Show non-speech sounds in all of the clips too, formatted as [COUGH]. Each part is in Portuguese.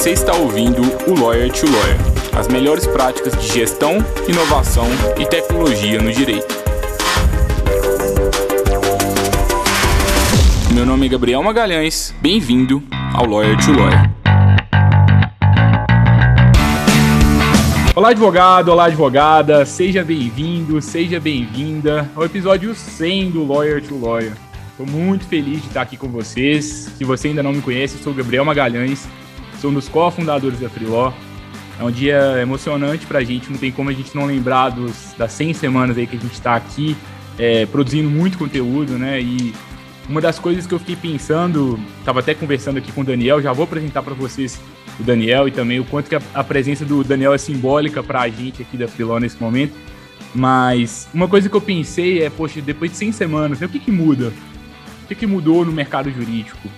Você está ouvindo o Lawyer to Lawyer, as melhores práticas de gestão, inovação e tecnologia no direito. Meu nome é Gabriel Magalhães, bem-vindo ao Lawyer to Lawyer. Olá, advogado, olá, advogada, seja bem-vindo, seja bem-vinda ao episódio 100 do Lawyer to Lawyer. Estou muito feliz de estar aqui com vocês. Se você ainda não me conhece, eu sou o Gabriel Magalhães, sou um dos cofundadores da Freeló. É um dia emocionante para a gente, não tem como a gente não lembrar dos, das 100 semanas aí que a gente está aqui é, produzindo muito conteúdo, né? E uma das coisas que eu fiquei pensando, estava até conversando aqui com o Daniel, já vou apresentar para vocês o Daniel e também o quanto que a, a presença do Daniel é simbólica para a gente aqui da Freeló nesse momento. Mas uma coisa que eu pensei é, poxa, depois de 100 semanas, né, o que, que muda? que, que mudou no mercado jurídico?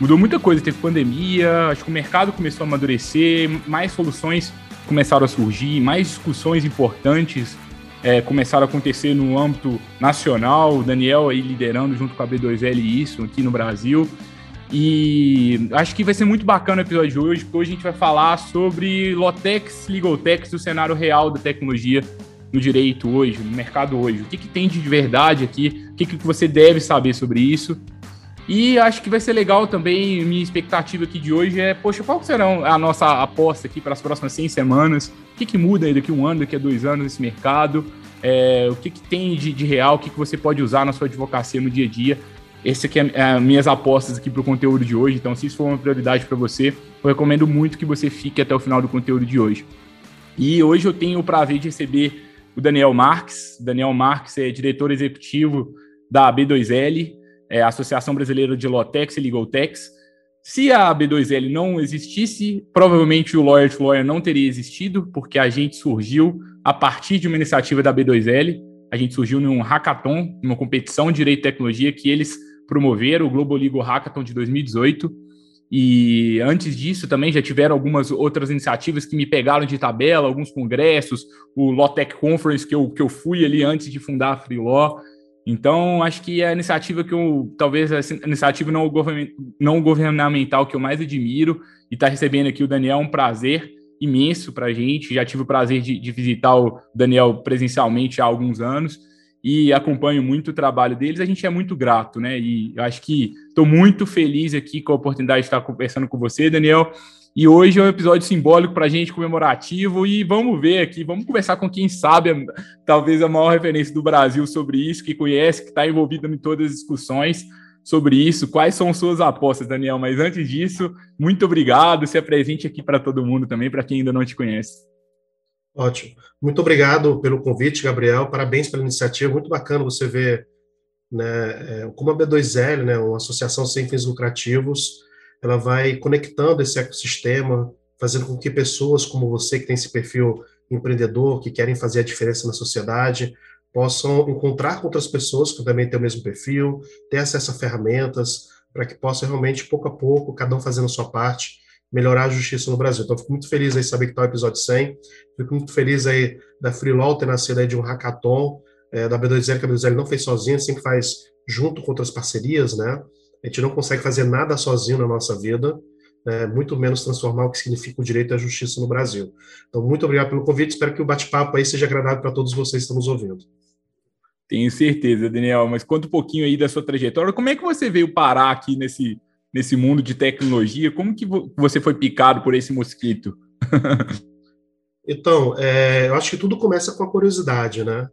Mudou muita coisa, teve pandemia, acho que o mercado começou a amadurecer, mais soluções começaram a surgir, mais discussões importantes é, começaram a acontecer no âmbito nacional, o Daniel aí liderando junto com a B2L isso aqui no Brasil. E acho que vai ser muito bacana o episódio de hoje, porque hoje a gente vai falar sobre Lotex, Legaltex, o cenário real da tecnologia no direito hoje, no mercado hoje? O que, que tem de verdade aqui? O que, que você deve saber sobre isso? E acho que vai ser legal também, minha expectativa aqui de hoje é, poxa, qual será a nossa aposta aqui para as próximas 100 semanas? O que, que muda aí daqui a um ano, daqui a dois anos nesse mercado? É, o que, que tem de, de real, o que, que você pode usar na sua advocacia no dia a dia? Esse aqui é, é minhas apostas aqui para o conteúdo de hoje, então se isso for uma prioridade para você, eu recomendo muito que você fique até o final do conteúdo de hoje. E hoje eu tenho o prazer de receber o Daniel Marques. Daniel Marques é diretor executivo da B2L, é Associação Brasileira de Lotex e Legaltex. Se a B2L não existisse, provavelmente o Lawyer to Lawyer não teria existido, porque a gente surgiu a partir de uma iniciativa da B2L. A gente surgiu num hackathon, numa competição de direito e tecnologia que eles promoveram, o Global Legal Hackathon de 2018. E antes disso também já tiveram algumas outras iniciativas que me pegaram de tabela, alguns congressos, o Lotec Conference que eu, que eu fui ali antes de fundar a Freelaw. Então, acho que é a iniciativa que eu, talvez a iniciativa não, não governamental que eu mais admiro, e estar tá recebendo aqui o Daniel é um prazer imenso para a gente. Já tive o prazer de, de visitar o Daniel presencialmente há alguns anos e acompanho muito o trabalho deles, a gente é muito grato, né? E acho que estou muito feliz aqui com a oportunidade de estar conversando com você, Daniel. E hoje é um episódio simbólico para a gente, comemorativo, e vamos ver aqui, vamos conversar com quem sabe, talvez a maior referência do Brasil sobre isso, que conhece, que está envolvido em todas as discussões sobre isso. Quais são suas apostas, Daniel? Mas antes disso, muito obrigado, se apresente aqui para todo mundo também, para quem ainda não te conhece. Ótimo. Muito obrigado pelo convite, Gabriel. Parabéns pela iniciativa. Muito bacana você ver né, é, como a B2L, né, uma associação sem fins lucrativos, ela vai conectando esse ecossistema, fazendo com que pessoas como você, que tem esse perfil empreendedor, que querem fazer a diferença na sociedade, possam encontrar com outras pessoas que também têm o mesmo perfil, ter acesso a ferramentas, para que possam realmente, pouco a pouco, cada um fazendo a sua parte, melhorar a justiça no Brasil. Então, fico muito feliz aí saber que está o episódio 100. Fico muito feliz aí da Freelaw ter nascido aí de um hackathon é, da B2L, que a B2L não fez sozinha, sempre faz junto com outras parcerias, né? A gente não consegue fazer nada sozinho na nossa vida, né? muito menos transformar o que significa o direito à justiça no Brasil. Então, muito obrigado pelo convite. Espero que o bate-papo aí seja agradável para todos vocês que estão nos ouvindo. Tenho certeza, Daniel. Mas conta um pouquinho aí da sua trajetória. Como é que você veio parar aqui nesse, nesse mundo de tecnologia. Como que você foi picado por esse mosquito? [LAUGHS] então, é, eu acho que tudo começa com a curiosidade, né?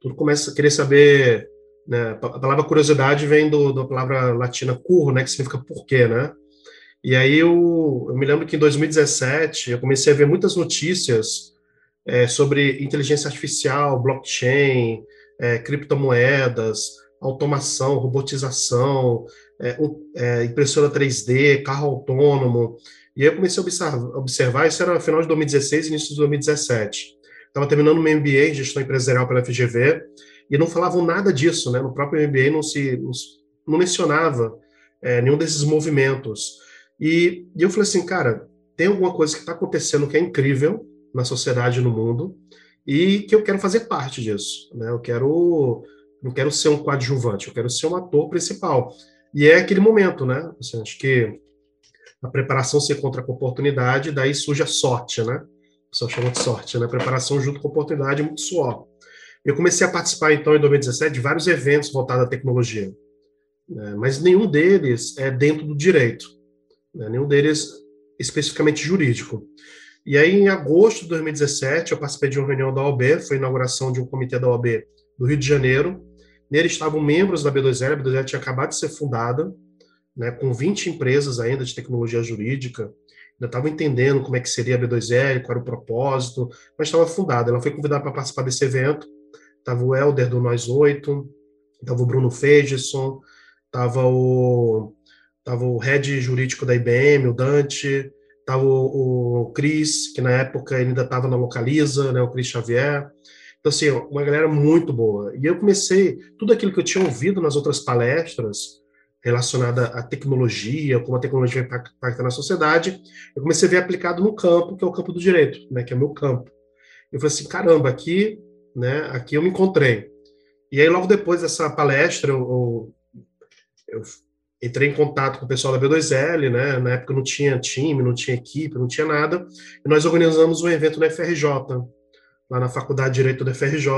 Tudo começa a querer saber. Né? A palavra curiosidade vem do, da palavra latina curro, né? Que significa porquê, né? E aí eu, eu me lembro que em 2017 eu comecei a ver muitas notícias é, sobre inteligência artificial, blockchain, é, criptomoedas, automação, robotização, é, é, impressora 3D, carro autônomo. E aí eu comecei a observar, observar, isso era final de 2016, início de 2017. Estava terminando meu MBA em gestão empresarial pela FGV, e não falavam nada disso, né? No próprio MBA não se não, mencionava é, nenhum desses movimentos. E, e, eu falei assim, cara, tem alguma coisa que está acontecendo que é incrível na sociedade no mundo e que eu quero fazer parte disso, né? Eu quero não quero ser um coadjuvante, eu quero ser um ator principal. E é aquele momento, né? Assim, acho que a preparação se encontra com oportunidade, daí surge a sorte, né? O chama de sorte, né? Preparação junto com oportunidade, muito suor. Eu comecei a participar, então, em 2017, de vários eventos voltados à tecnologia, né? mas nenhum deles é dentro do direito, né? nenhum deles especificamente jurídico. E aí, em agosto de 2017, eu participei de uma reunião da OAB, foi a inauguração de um comitê da OAB do Rio de Janeiro. Nele estavam membros da B2L, a B2L tinha acabado de ser fundada, né, com 20 empresas ainda de tecnologia jurídica, ainda estava entendendo como é que seria a B2L, qual era o propósito, mas estava fundada. Ela foi convidada para participar desse evento, estava o Helder do Nós Oito, estava o Bruno Fegeson, estava o, tava o head jurídico da IBM, o Dante, estava o, o Cris, que na época ainda estava na Localiza, né, o Cris Xavier. Então, assim, uma galera muito boa. E eu comecei, tudo aquilo que eu tinha ouvido nas outras palestras, relacionada à tecnologia, como a tecnologia vai impactar na sociedade, eu comecei a ver aplicado no campo, que é o campo do direito, né, que é o meu campo. Eu falei assim, caramba, aqui, né, aqui eu me encontrei. E aí, logo depois dessa palestra, eu, eu, eu entrei em contato com o pessoal da B2L, né, na época não tinha time, não tinha equipe, não tinha nada, e nós organizamos um evento na FRJ, lá na Faculdade de Direito da FRJ,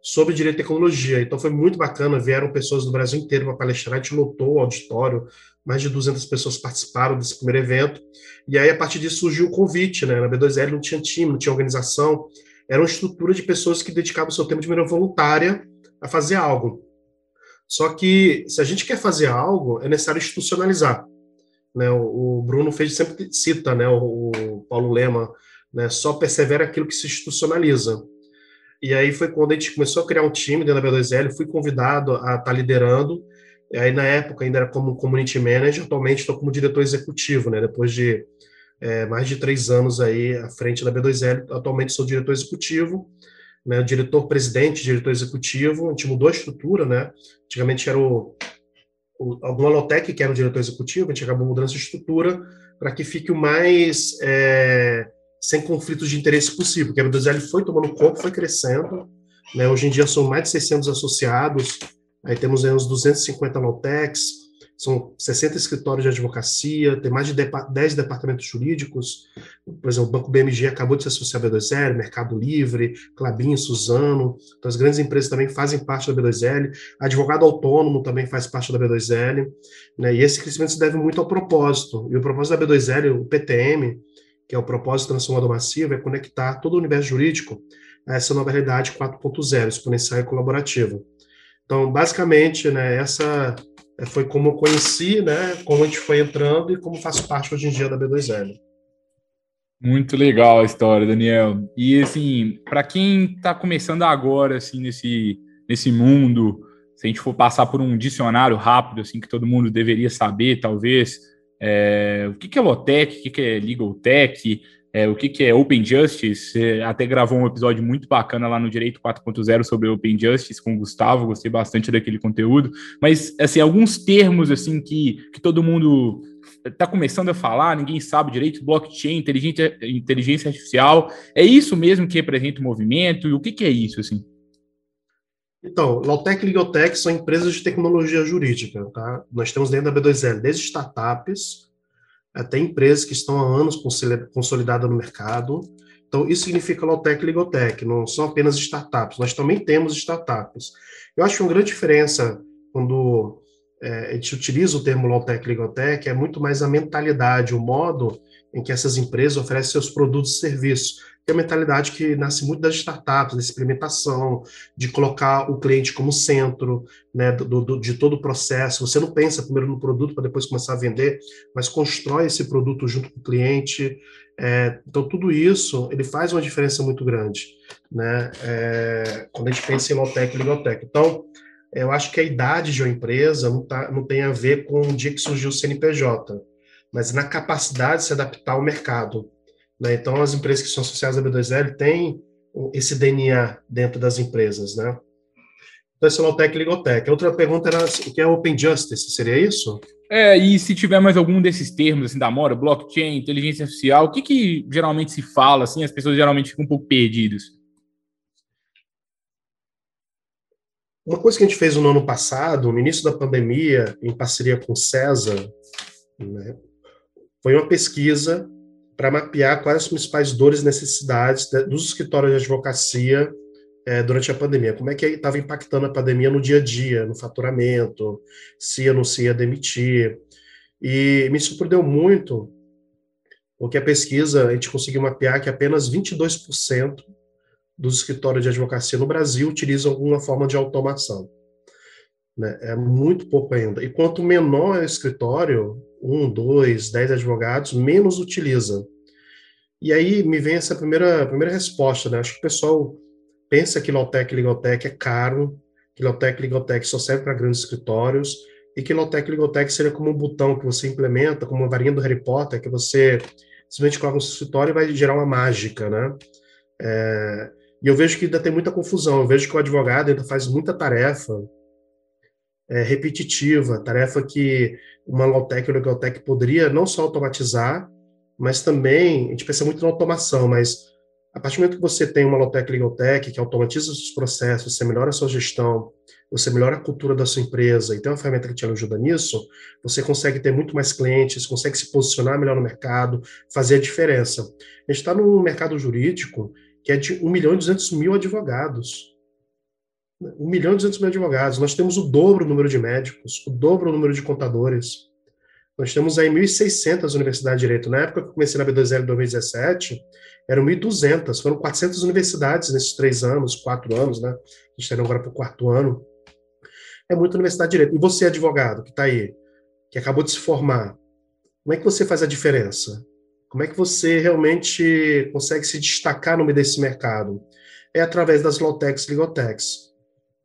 sobre direito e tecnologia. Então foi muito bacana, vieram pessoas do Brasil inteiro para palestrar, a gente lotou o auditório, mais de 200 pessoas participaram desse primeiro evento. E aí a partir disso surgiu o convite, né? Na B2L não tinha time, não tinha organização, era uma estrutura de pessoas que dedicavam o seu tempo de maneira voluntária a fazer algo. Só que se a gente quer fazer algo, é necessário institucionalizar. Né? O, o Bruno fez sempre cita, né? O, o Paulo Lema, né? Só persevera aquilo que se institucionaliza. E aí foi quando a gente começou a criar um time dentro da B2L, fui convidado a estar tá liderando. E aí, na época, ainda era como community manager, atualmente estou como diretor executivo, né? Depois de é, mais de três anos aí à frente da B2L, atualmente sou diretor executivo, né? Diretor-presidente, diretor executivo. A gente mudou a estrutura, né? Antigamente era o, o algum Alotec que era o diretor executivo, a gente acabou mudando essa estrutura para que fique o mais. É, sem conflitos de interesse possível, porque a B2L foi tomando corpo, foi crescendo, né? hoje em dia são mais de 600 associados, aí temos aí uns 250 Lautecs, são 60 escritórios de advocacia, tem mais de 10 departamentos jurídicos, por exemplo, o Banco BMG acabou de se associar à B2L, Mercado Livre, Clabin, Suzano, então as grandes empresas também fazem parte da B2L, advogado autônomo também faz parte da B2L, né, e esse crescimento se deve muito ao propósito, e o propósito da B2L, o PTM, que é o propósito transformador massivo, é conectar todo o universo jurídico a essa nova realidade 4.0, exponencial e colaborativa. Então, basicamente, né, essa foi como eu conheci, né, como a gente foi entrando e como faço parte hoje em dia da B2L. Muito legal a história, Daniel. E assim, para quem está começando agora assim nesse nesse mundo, se a gente for passar por um dicionário rápido assim que todo mundo deveria saber, talvez, é, o que, que é Lotec, o que, que é Legal Tech, é, o que, que é Open Justice. Você até gravou um episódio muito bacana lá no Direito 4.0 sobre Open Justice com o Gustavo, gostei bastante daquele conteúdo. Mas, assim, alguns termos assim que, que todo mundo está começando a falar, ninguém sabe direito, blockchain, inteligência, inteligência artificial, é isso mesmo que representa o movimento? E o que, que é isso, assim? Então, Lautec e Legaltech são empresas de tecnologia jurídica, tá? Nós temos dentro da B2L desde startups até empresas que estão há anos consolidadas no mercado. Então, isso significa Lautec e Legaltech, não são apenas startups, nós também temos startups. Eu acho que uma grande diferença quando é, a gente utiliza o termo Lautec e Legaltech é muito mais a mentalidade, o modo em que essas empresas oferecem seus produtos e serviços é a mentalidade que nasce muito das startups, da experimentação, de colocar o cliente como centro né, do, do, de todo o processo. Você não pensa primeiro no produto para depois começar a vender, mas constrói esse produto junto com o cliente. É, então, tudo isso ele faz uma diferença muito grande né, é, quando a gente pensa em low-tech e legal-tech. Então, eu acho que a idade de uma empresa não, tá, não tem a ver com o dia que surgiu o CNPJ, mas na capacidade de se adaptar ao mercado. Né? Então, as empresas que são associadas à B2L têm esse DNA dentro das empresas, né? Então, esse é o Lotec e Ligotec. A outra pergunta era o que é Open Justice, seria isso? É, e se tiver mais algum desses termos, assim, da moda, blockchain, inteligência artificial, o que, que geralmente se fala, assim, as pessoas geralmente ficam um pouco perdidas? Uma coisa que a gente fez no ano passado, no início da pandemia, em parceria com o César, né, foi uma pesquisa para mapear quais as principais dores e necessidades dos escritórios de advocacia é, durante a pandemia. Como é que estava impactando a pandemia no dia a dia, no faturamento, se ia ou não se ia demitir. E me surpreendeu muito porque a pesquisa, a gente conseguiu mapear que apenas 22% dos escritórios de advocacia no Brasil utilizam alguma forma de automação. Né? É muito pouco ainda. E quanto menor é o escritório, um, dois, dez advogados, menos utiliza. E aí me vem essa primeira, primeira resposta, né? Acho que o pessoal pensa que Lotec Ligotec é caro, que Lotec Ligotec só serve para grandes escritórios, e que Lotec Ligotec seria como um botão que você implementa, como uma varinha do Harry Potter, que você simplesmente coloca no seu escritório e vai gerar uma mágica, né? É, e eu vejo que ainda tem muita confusão, eu vejo que o advogado ainda faz muita tarefa é, repetitiva, tarefa que uma Lotec ou Ligotec poderia não só automatizar, mas também, a gente pensa muito na automação, mas a partir do momento que você tem uma Lotec Legaltech que automatiza os processos, você melhora a sua gestão, você melhora a cultura da sua empresa e tem uma ferramenta que te ajuda nisso, você consegue ter muito mais clientes, consegue se posicionar melhor no mercado, fazer a diferença. A gente está num mercado jurídico que é de 1 milhão e 200 mil advogados. 1 milhão e 200 mil advogados. Nós temos o dobro do número de médicos, o dobro do número de contadores. Nós temos aí 1.600 universidades de direito. Na época que eu comecei na B2L em 2017, eram 1.200. Foram 400 universidades nesses três anos, quatro anos, né? A gente está agora para o quarto ano. É muita universidade de direito. E você, advogado, que está aí, que acabou de se formar, como é que você faz a diferença? Como é que você realmente consegue se destacar no meio desse mercado? É através das Lawtechs e Legaltechs.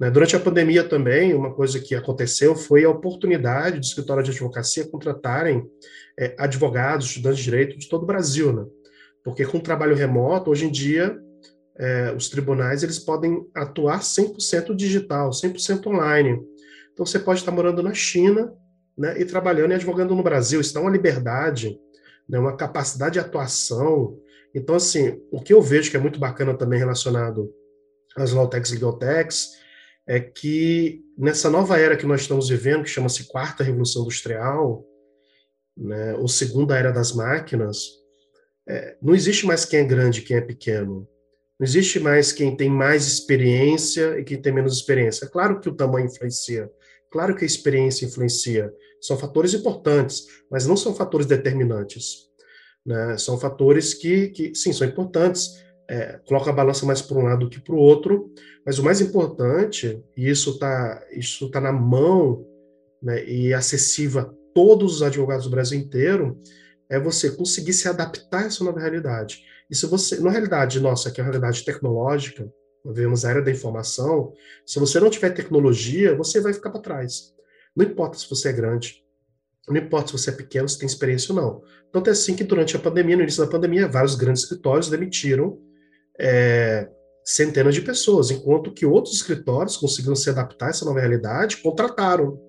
Né? Durante a pandemia também, uma coisa que aconteceu foi a oportunidade de escritório de advocacia contratarem é, advogados, estudantes de direito de todo o Brasil, né? Porque com trabalho remoto, hoje em dia, é, os tribunais eles podem atuar 100% digital, 100% online. Então, você pode estar morando na China né, e trabalhando e advogando no Brasil. Isso dá uma liberdade, né, uma capacidade de atuação. Então, assim, o que eu vejo que é muito bacana também relacionado às Lawtechs e Legaltechs é que nessa nova era que nós estamos vivendo, que chama-se Quarta Revolução Industrial, né, ou Segunda Era das Máquinas, é, não existe mais quem é grande e quem é pequeno. Não existe mais quem tem mais experiência e quem tem menos experiência. É claro que o tamanho influencia, claro que a experiência influencia. São fatores importantes, mas não são fatores determinantes. Né? São fatores que, que, sim, são importantes, é, coloca a balança mais para um lado que para o outro, mas o mais importante, e isso está isso tá na mão né, e acessível a todos os advogados do Brasil inteiro, é você conseguir se adaptar a essa nova realidade. E se você, na realidade nossa, que é uma realidade tecnológica, vemos a era da informação, se você não tiver tecnologia, você vai ficar para trás. Não importa se você é grande, não importa se você é pequeno, se tem experiência ou não. Tanto é assim que durante a pandemia, no início da pandemia, vários grandes escritórios demitiram é, centenas de pessoas, enquanto que outros escritórios conseguiram se adaptar a essa nova realidade, contrataram.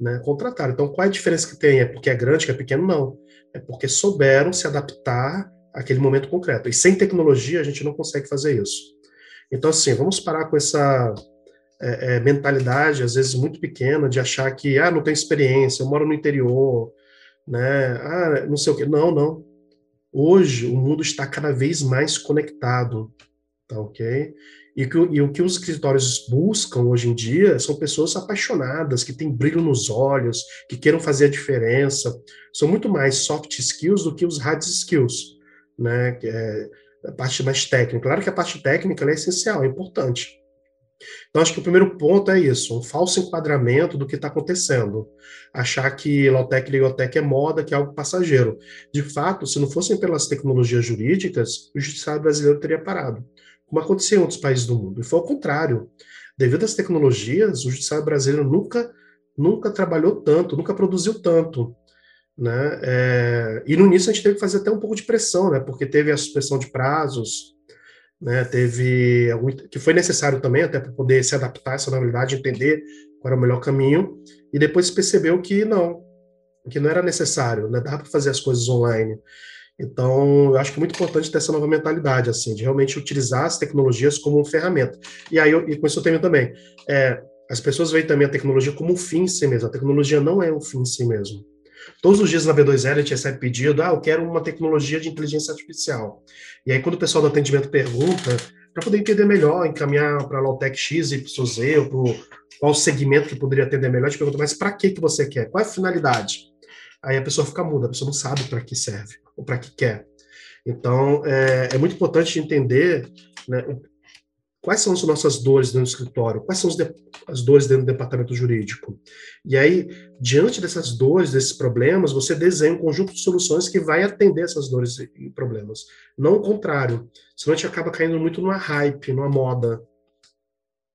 Né, contrataram. Então, qual é a diferença que tem? É porque é grande, que é pequeno? Não. É porque souberam se adaptar àquele momento concreto. E sem tecnologia, a gente não consegue fazer isso. Então, assim, vamos parar com essa é, é, mentalidade, às vezes muito pequena, de achar que, ah, não tenho experiência, eu moro no interior, né, ah, não sei o quê. Não, não. Hoje, o mundo está cada vez mais conectado, tá ok? E, que, e o que os escritórios buscam hoje em dia são pessoas apaixonadas, que têm brilho nos olhos, que queiram fazer a diferença. São muito mais soft skills do que os hard skills, né? Que é a parte mais técnica. Claro que a parte técnica é essencial, é importante. Então, acho que o primeiro ponto é isso, um falso enquadramento do que está acontecendo. Achar que Lotec e Ligotec é moda, que é algo passageiro. De fato, se não fossem pelas tecnologias jurídicas, o judiciário brasileiro teria parado, como aconteceu em outros países do mundo. E foi ao contrário. Devido às tecnologias, o judiciário brasileiro nunca, nunca trabalhou tanto, nunca produziu tanto. Né? É, e no início a gente teve que fazer até um pouco de pressão, né? porque teve a suspensão de prazos, né, teve que foi necessário também até para poder se adaptar a essa novidade, entender qual era o melhor caminho, e depois percebeu que não, que não era necessário, né, dava para fazer as coisas online. Então, eu acho que é muito importante ter essa nova mentalidade, assim, de realmente utilizar as tecnologias como ferramenta. E aí, eu, e com isso eu tenho também, é, as pessoas veem também a tecnologia como um fim em si mesmo. A tecnologia não é um fim em si mesmo. Todos os dias na B2L a gente recebe pedido, ah, eu quero uma tecnologia de inteligência artificial. E aí quando o pessoal do atendimento pergunta, para poder entender melhor, encaminhar para a Lautec X, Y, ou pro, qual segmento que poderia atender melhor, a gente pergunta, mas para que, que você quer? Qual é a finalidade? Aí a pessoa fica muda, a pessoa não sabe para que serve, ou para que quer. Então, é, é muito importante entender né, quais são as nossas dores dentro do escritório, quais são as dores dentro do departamento jurídico. E aí, diante dessas dores, desses problemas, você desenha um conjunto de soluções que vai atender essas dores e problemas. Não o contrário. Senão a gente acaba caindo muito numa hype, numa moda.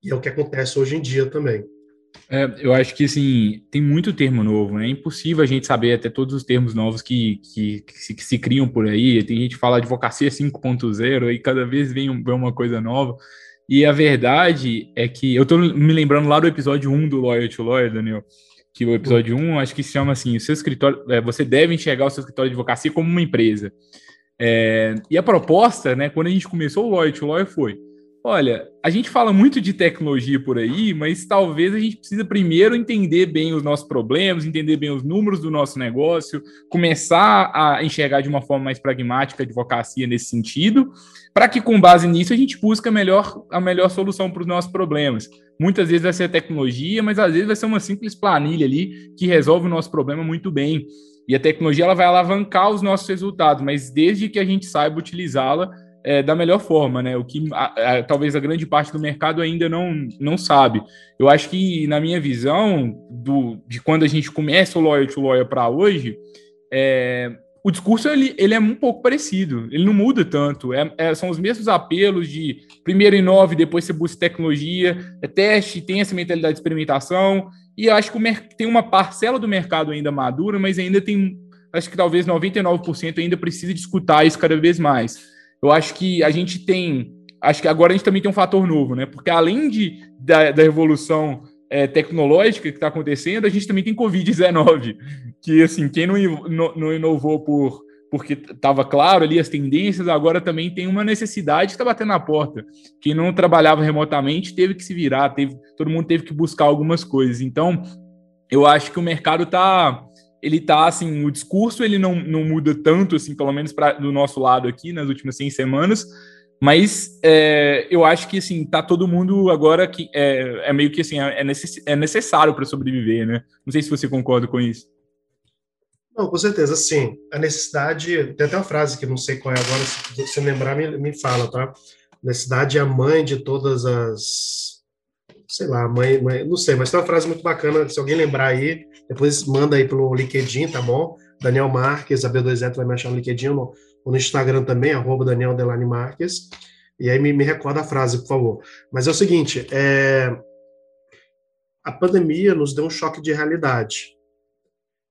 E é o que acontece hoje em dia também. É, eu acho que assim, tem muito termo novo, né? É impossível a gente saber até todos os termos novos que, que, que, se, que se, criam por aí. Tem gente que fala advocacia 5.0 e cada vez vem, vem uma coisa nova. E a verdade é que eu tô me lembrando lá do episódio 1 do Lawyer to Lawyer, Daniel, que o episódio 1 acho que se chama assim: o seu escritório, é, você deve enxergar o seu escritório de advocacia como uma empresa. É, e a proposta, né, quando a gente começou o Lawyer to Lawyer foi: olha, a gente fala muito de tecnologia por aí, mas talvez a gente precisa primeiro entender bem os nossos problemas, entender bem os números do nosso negócio, começar a enxergar de uma forma mais pragmática a advocacia nesse sentido, para que com base nisso a gente busque a melhor, a melhor solução para os nossos problemas. Muitas vezes vai ser a tecnologia, mas às vezes vai ser uma simples planilha ali que resolve o nosso problema muito bem. E a tecnologia ela vai alavancar os nossos resultados, mas desde que a gente saiba utilizá-la é, da melhor forma, né? O que a, a, talvez a grande parte do mercado ainda não, não sabe. Eu acho que, na minha visão, do, de quando a gente começa o Lawyer to Lawyer para hoje, é, o discurso ele, ele é um pouco parecido, ele não muda tanto. É, é, são os mesmos apelos de primeiro inove, depois você busca tecnologia, é teste, tem essa mentalidade de experimentação. E acho que tem uma parcela do mercado ainda madura, mas ainda tem, acho que talvez 99% ainda precisa de escutar isso cada vez mais. Eu acho que a gente tem. Acho que agora a gente também tem um fator novo, né? Porque além de, da, da revolução é, tecnológica que está acontecendo, a gente também tem Covid-19, que assim, quem não, não inovou por porque estava claro ali as tendências, agora também tem uma necessidade que está batendo na porta. Quem não trabalhava remotamente teve que se virar, teve, todo mundo teve que buscar algumas coisas. Então, eu acho que o mercado está ele tá assim, o discurso ele não, não muda tanto, assim, pelo menos pra, do nosso lado aqui nas últimas 100 semanas, mas é, eu acho que assim, tá todo mundo agora que é, é meio que assim, é, necess, é necessário para sobreviver, né? Não sei se você concorda com isso. Não, com certeza, sim. A necessidade, tem até uma frase que não sei qual é agora, se você lembrar, me, me fala, tá? A necessidade é a mãe de todas as. Sei lá, mãe, mãe, não sei, mas tem uma frase muito bacana, se alguém lembrar aí, depois manda aí pelo LinkedIn, tá bom? Daniel Marques, a B2E vai me achar no LinkedIn, no, no Instagram também, arroba Daniel Delane Marques. E aí me, me recorda a frase, por favor. Mas é o seguinte, é... a pandemia nos deu um choque de realidade.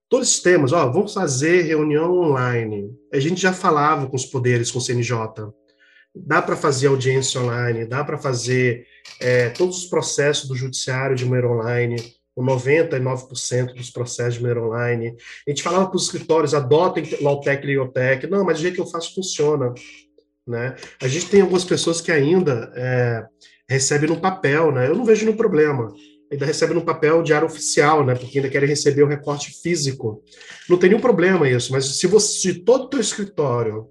Todos os temas, ó, vamos fazer reunião online. A gente já falava com os poderes, com o CNJ. Dá para fazer audiência online, dá para fazer é, todos os processos do judiciário de maneira online com 99% dos processos de maneira online. A gente falava para os escritórios, adotem Lautec e Liotec. Não, mas o jeito que eu faço funciona. Né? A gente tem algumas pessoas que ainda é, recebem no papel, né? Eu não vejo nenhum problema. Ainda recebem no papel diário oficial, né? Porque ainda querem receber o recorte físico. Não tem nenhum problema isso, mas se você, se todo o teu escritório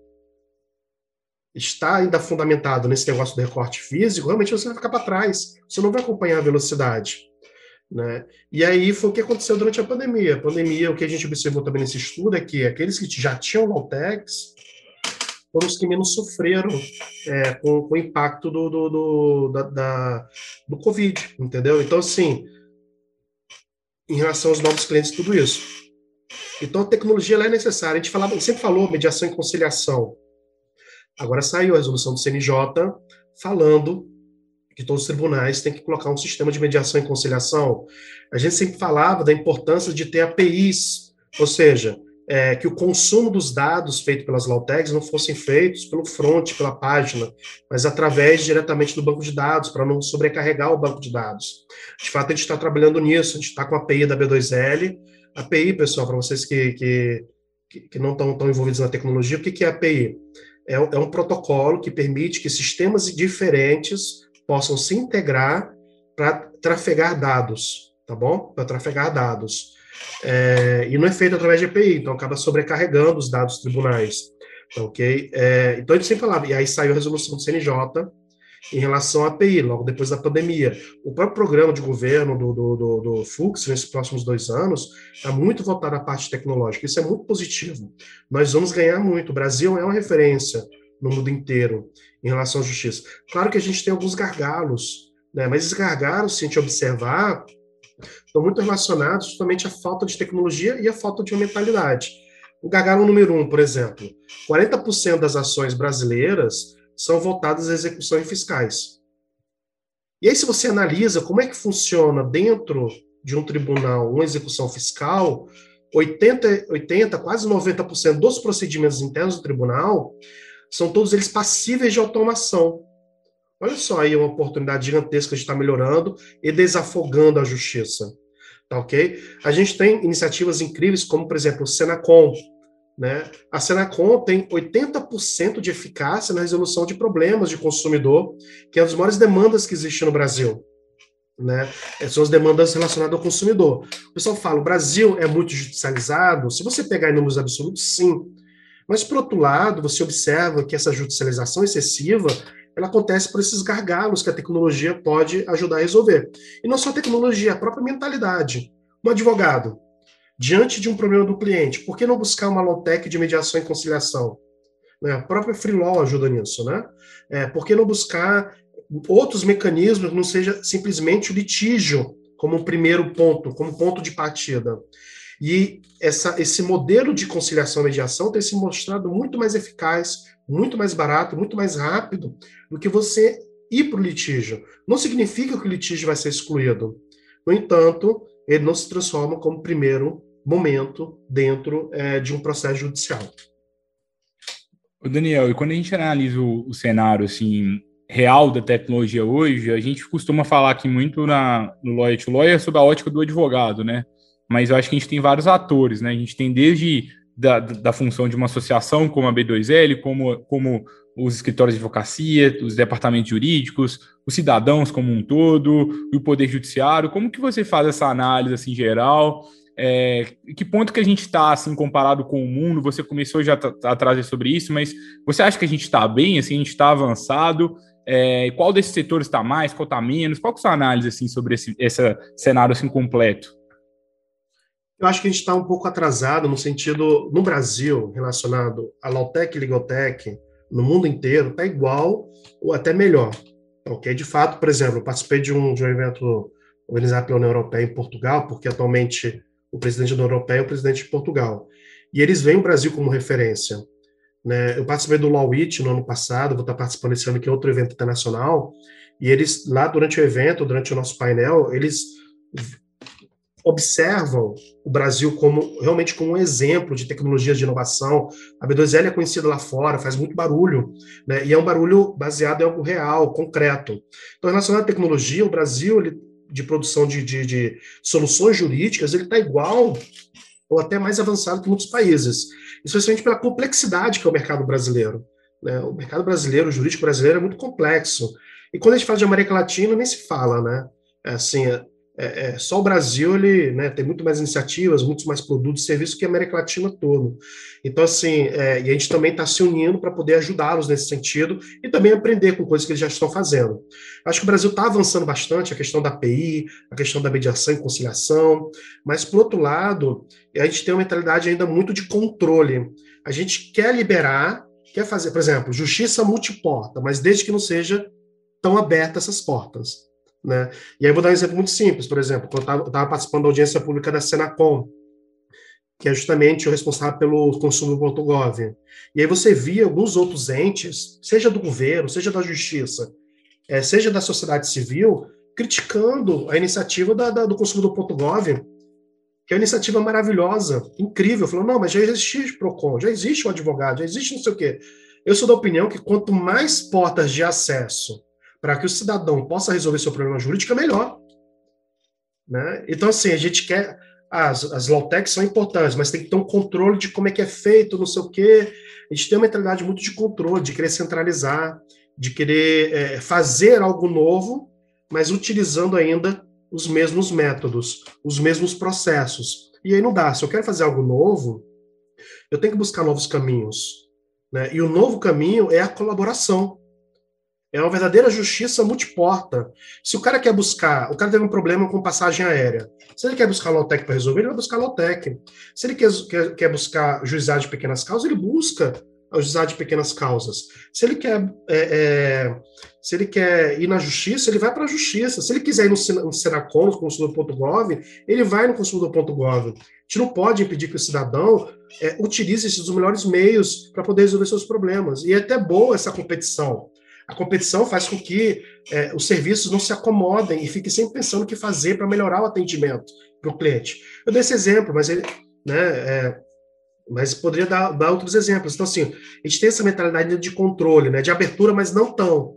está ainda fundamentado nesse negócio do recorte físico, realmente você vai ficar para trás. Você não vai acompanhar a velocidade. Né? E aí foi o que aconteceu durante a pandemia. A pandemia, o que a gente observou também nesse estudo é que aqueles que já tinham Lautex foram os que menos sofreram é, com, com, o impacto do, do, do, da, da, do Covid, entendeu? Então, assim, em relação aos novos clientes, tudo isso. Então, a tecnologia é necessária. A gente falava, sempre falou mediação e conciliação. Agora saiu a resolução do CNJ falando que todos os tribunais têm que colocar um sistema de mediação e conciliação. A gente sempre falava da importância de ter APIs, ou seja, é, que o consumo dos dados feito pelas Lautegs não fossem feitos pelo front, pela página, mas através diretamente do banco de dados, para não sobrecarregar o banco de dados. De fato, a gente está trabalhando nisso, a gente está com a API da B2L. API, pessoal, para vocês que, que, que não estão tão envolvidos na tecnologia, o que, que é API? É, é um protocolo que permite que sistemas diferentes possam se integrar para trafegar dados, tá bom? Para trafegar dados. é, e não é feito através de API, então acaba sobrecarregando os dados dos tribunais, ok? É, então a gente sempre falava, e aí saiu a resolução do CNJ em relação à API, logo depois da pandemia. O próprio programa de governo do, do, do, do Fux, nesses próximos dois anos, está muito voltado à parte tecnológica, isso é muito positivo. Nós vamos ganhar muito, o Brasil é uma referência no mundo inteiro em relação à justiça. Claro que a gente tem alguns gargalos, né? mas esses gargalos, se a gente observar, estão muito relacionados justamente à falta de tecnologia e à falta de uma mentalidade. O gargalo número um, por exemplo, 40% das ações brasileiras são voltadas à execução em fiscais. E aí, se você analisa como é que funciona dentro de um tribunal uma execução fiscal, 80, 80 quase 90% dos procedimentos internos do tribunal são todos eles passíveis de automação. Olha só aí uma oportunidade gigantesca de estar melhorando e desafogando a justiça. Tá ok? A gente tem iniciativas incríveis, como, por exemplo, o Senacom. Né? A Senacom tem 80% de eficácia na resolução de problemas de consumidor, que é uma das maiores demandas que existe no Brasil. Né? São as demandas relacionadas ao consumidor. O pessoal fala, o Brasil é muito judicializado. Se você pegar em números absolutos, sim. Mas, por outro lado, você observa que essa judicialização excessiva ela acontece por esses gargalos que a tecnologia pode ajudar a resolver. E não só a tecnologia, a própria mentalidade. Um advogado, diante de um problema do cliente, por que não buscar uma low-tech de mediação e conciliação? Né? A própria Freelaw ajuda nisso, né? É, por que não buscar outros mecanismos não seja simplesmente o litígio como um primeiro ponto, como ponto de partida? E essa, esse modelo de conciliação e mediação tem se mostrado muito mais eficaz, muito mais barato, muito mais rápido do que você ir para o litígio. Não significa que o litígio vai ser excluído. No entanto, ele não se transforma como primeiro momento dentro é, de um processo judicial. Daniel, e quando a gente analisa o, o, cenário assim real da tecnologia hoje, a gente costuma falar aqui muito na, no Lawyer to Lawyer sobre a ótica do advogado, né? mas eu acho que a gente tem vários atores, né? A gente tem desde da, da função de uma associação como a B2L, como, como os escritórios de advocacia, os departamentos jurídicos, os cidadãos como um todo, e o poder judiciário. Como que você faz essa análise assim geral? É, que ponto que a gente está assim comparado com o mundo? Você começou já a trazer sobre isso, mas você acha que a gente está bem? Assim, a gente está avançado? É, qual desses setores está mais? Qual está menos? Qual que é a sua análise assim sobre esse, esse cenário assim completo? Eu acho que a gente está um pouco atrasado no sentido, no Brasil, relacionado à Lautec e Ligotec, no mundo inteiro, está igual ou até melhor. Ok? De fato, por exemplo, eu participei de um, de um evento organizado pela União Europeia em Portugal, porque atualmente o presidente da União Europeia é o presidente de Portugal. E eles veem o Brasil como referência. Né? Eu participei do Lawit no ano passado, vou estar participando esse ano, que é outro evento internacional, e eles, lá durante o evento, durante o nosso painel, eles observam o Brasil como realmente como um exemplo de tecnologias de inovação. A B2L é conhecida lá fora, faz muito barulho, né? E é um barulho baseado em algo real, concreto. Então, relacionado à tecnologia, o Brasil ele, de produção de, de, de soluções jurídicas, ele está igual ou até mais avançado que muitos países, especialmente pela complexidade que é o mercado brasileiro. Né? O mercado brasileiro, o jurídico brasileiro é muito complexo. E quando a gente fala de América Latina, nem se fala, né? É assim, é, é, só o Brasil ele né, tem muito mais iniciativas, muitos mais produtos e serviços que a América Latina toda. Então, assim, é, e a gente também está se unindo para poder ajudá-los nesse sentido e também aprender com coisas que eles já estão fazendo. Acho que o Brasil está avançando bastante, a questão da API, a questão da mediação e conciliação, mas, por outro lado, a gente tem uma mentalidade ainda muito de controle. A gente quer liberar, quer fazer, por exemplo, justiça multiporta, mas desde que não seja tão aberta essas portas. Né? E aí vou dar um exemplo muito simples, por exemplo, quando eu estava participando da audiência pública da Senacom, que é justamente o responsável pelo consumo.gov. E aí você via alguns outros entes, seja do governo, seja da justiça, é, seja da sociedade civil, criticando a iniciativa da, da, do consumidor.gov, que é uma iniciativa maravilhosa, incrível. Falou, não, mas já existia o PROCON, já existe o advogado, já existe não sei o quê. Eu sou da opinião que quanto mais portas de acesso para que o cidadão possa resolver seu problema jurídico é melhor. Né? Então, assim, a gente quer. As, as low-techs são importantes, mas tem que ter um controle de como é que é feito, não sei o quê. A gente tem uma mentalidade muito de controle, de querer centralizar, de querer é, fazer algo novo, mas utilizando ainda os mesmos métodos, os mesmos processos. E aí não dá. Se eu quero fazer algo novo, eu tenho que buscar novos caminhos. Né? E o novo caminho é a colaboração. É uma verdadeira justiça multiporta. Se o cara quer buscar, o cara teve um problema com passagem aérea. Se ele quer buscar Lotec para resolver, ele vai buscar Lotec. Se ele quer, quer, quer buscar juizado de pequenas causas, ele busca o juizado de pequenas causas. Se ele quer, é, é, se ele quer ir na justiça, ele vai para a justiça. Se ele quiser ir no, no Senacom, no consumidor.gov, ele vai no consumidor.gov. A gente não pode impedir que o cidadão é, utilize esses melhores meios para poder resolver seus problemas. E é até boa essa competição. A competição faz com que é, os serviços não se acomodem e fiquem sempre pensando o que fazer para melhorar o atendimento para o cliente. Eu dei esse exemplo, mas ele, né, é, mas poderia dar, dar, outros exemplos. Então, assim, a gente tem essa mentalidade de controle, né, de abertura, mas não tão.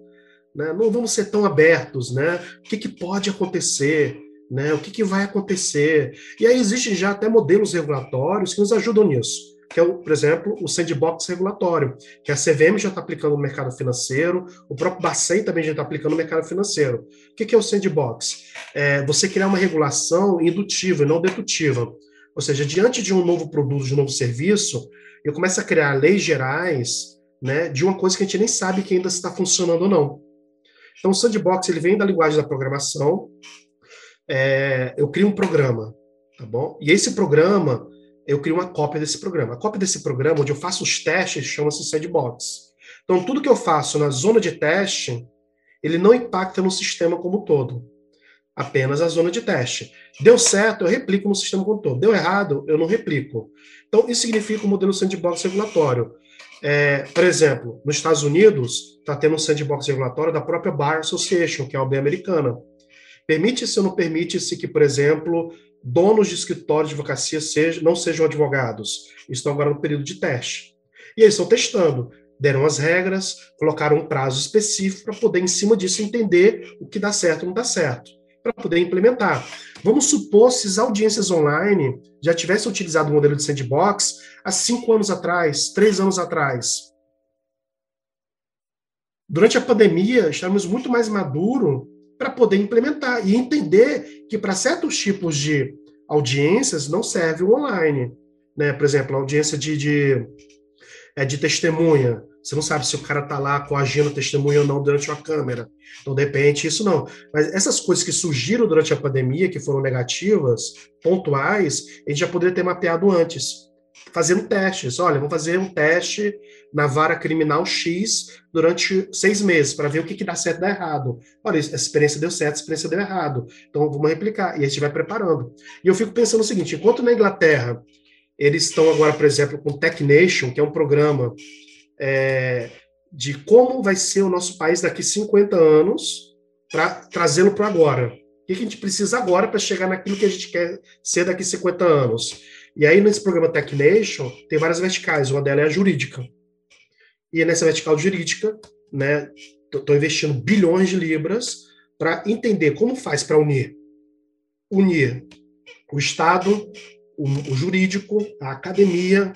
Né, não vamos ser tão abertos, né? O que, que pode acontecer? Né, o que, que vai acontecer? E aí existem já até modelos regulatórios que nos ajudam nisso que é, o, por exemplo, o sandbox regulatório, que a CVM já está aplicando no mercado financeiro, o próprio Bacen também já está aplicando no mercado financeiro. O que, que é o sandbox? É você criar uma regulação indutiva e não dedutiva. Ou seja, diante de um novo produto, de um novo serviço, eu começo a criar leis gerais né, de uma coisa que a gente nem sabe que ainda está funcionando ou não. Então, o sandbox ele vem da linguagem da programação. É, eu crio um programa, tá bom? E esse programa eu crio uma cópia desse programa. A cópia desse programa, onde eu faço os testes, chama-se sandbox. Então, tudo que eu faço na zona de teste, ele não impacta no sistema como todo. Apenas a zona de teste. Deu certo, eu replico no sistema como todo. Deu errado, eu não replico. Então, isso significa o um modelo sandbox regulatório. É, por exemplo, nos Estados Unidos, está tendo um sandbox regulatório da própria Bar Association, que é a OAB americana. Permite-se ou não permite-se que, por exemplo, donos de escritório de advocacia sejam, não sejam advogados. Estão agora no período de teste. E eles estão testando. Deram as regras, colocaram um prazo específico para poder, em cima disso, entender o que dá certo e não dá certo, para poder implementar. Vamos supor se as audiências online já tivessem utilizado o modelo de sandbox há cinco anos atrás, três anos atrás. Durante a pandemia, estávamos muito mais maduros para poder implementar e entender que para certos tipos de audiências não serve o online. Né? Por exemplo, audiência de, de, é, de testemunha. Você não sabe se o cara está lá coagindo testemunha ou não durante uma câmera. Então, de repente, isso não. Mas essas coisas que surgiram durante a pandemia, que foram negativas, pontuais, a gente já poderia ter mapeado antes fazendo testes. Olha, vamos fazer um teste na vara criminal X durante seis meses para ver o que, que dá certo e dá errado. Olha, essa experiência deu certo, essa experiência deu errado. Então vamos replicar. E a gente vai preparando. E eu fico pensando o seguinte: enquanto na Inglaterra eles estão agora, por exemplo, com Tech Nation, que é um programa é, de como vai ser o nosso país daqui 50 anos, para trazê-lo para agora. O que a gente precisa agora para chegar naquilo que a gente quer ser daqui 50 anos? E aí, nesse programa Tech Nation, tem várias verticais. Uma delas é a jurídica. E nessa vertical jurídica, né, estou investindo bilhões de libras para entender como faz para unir unir o Estado, o, o, jurídico, a academia,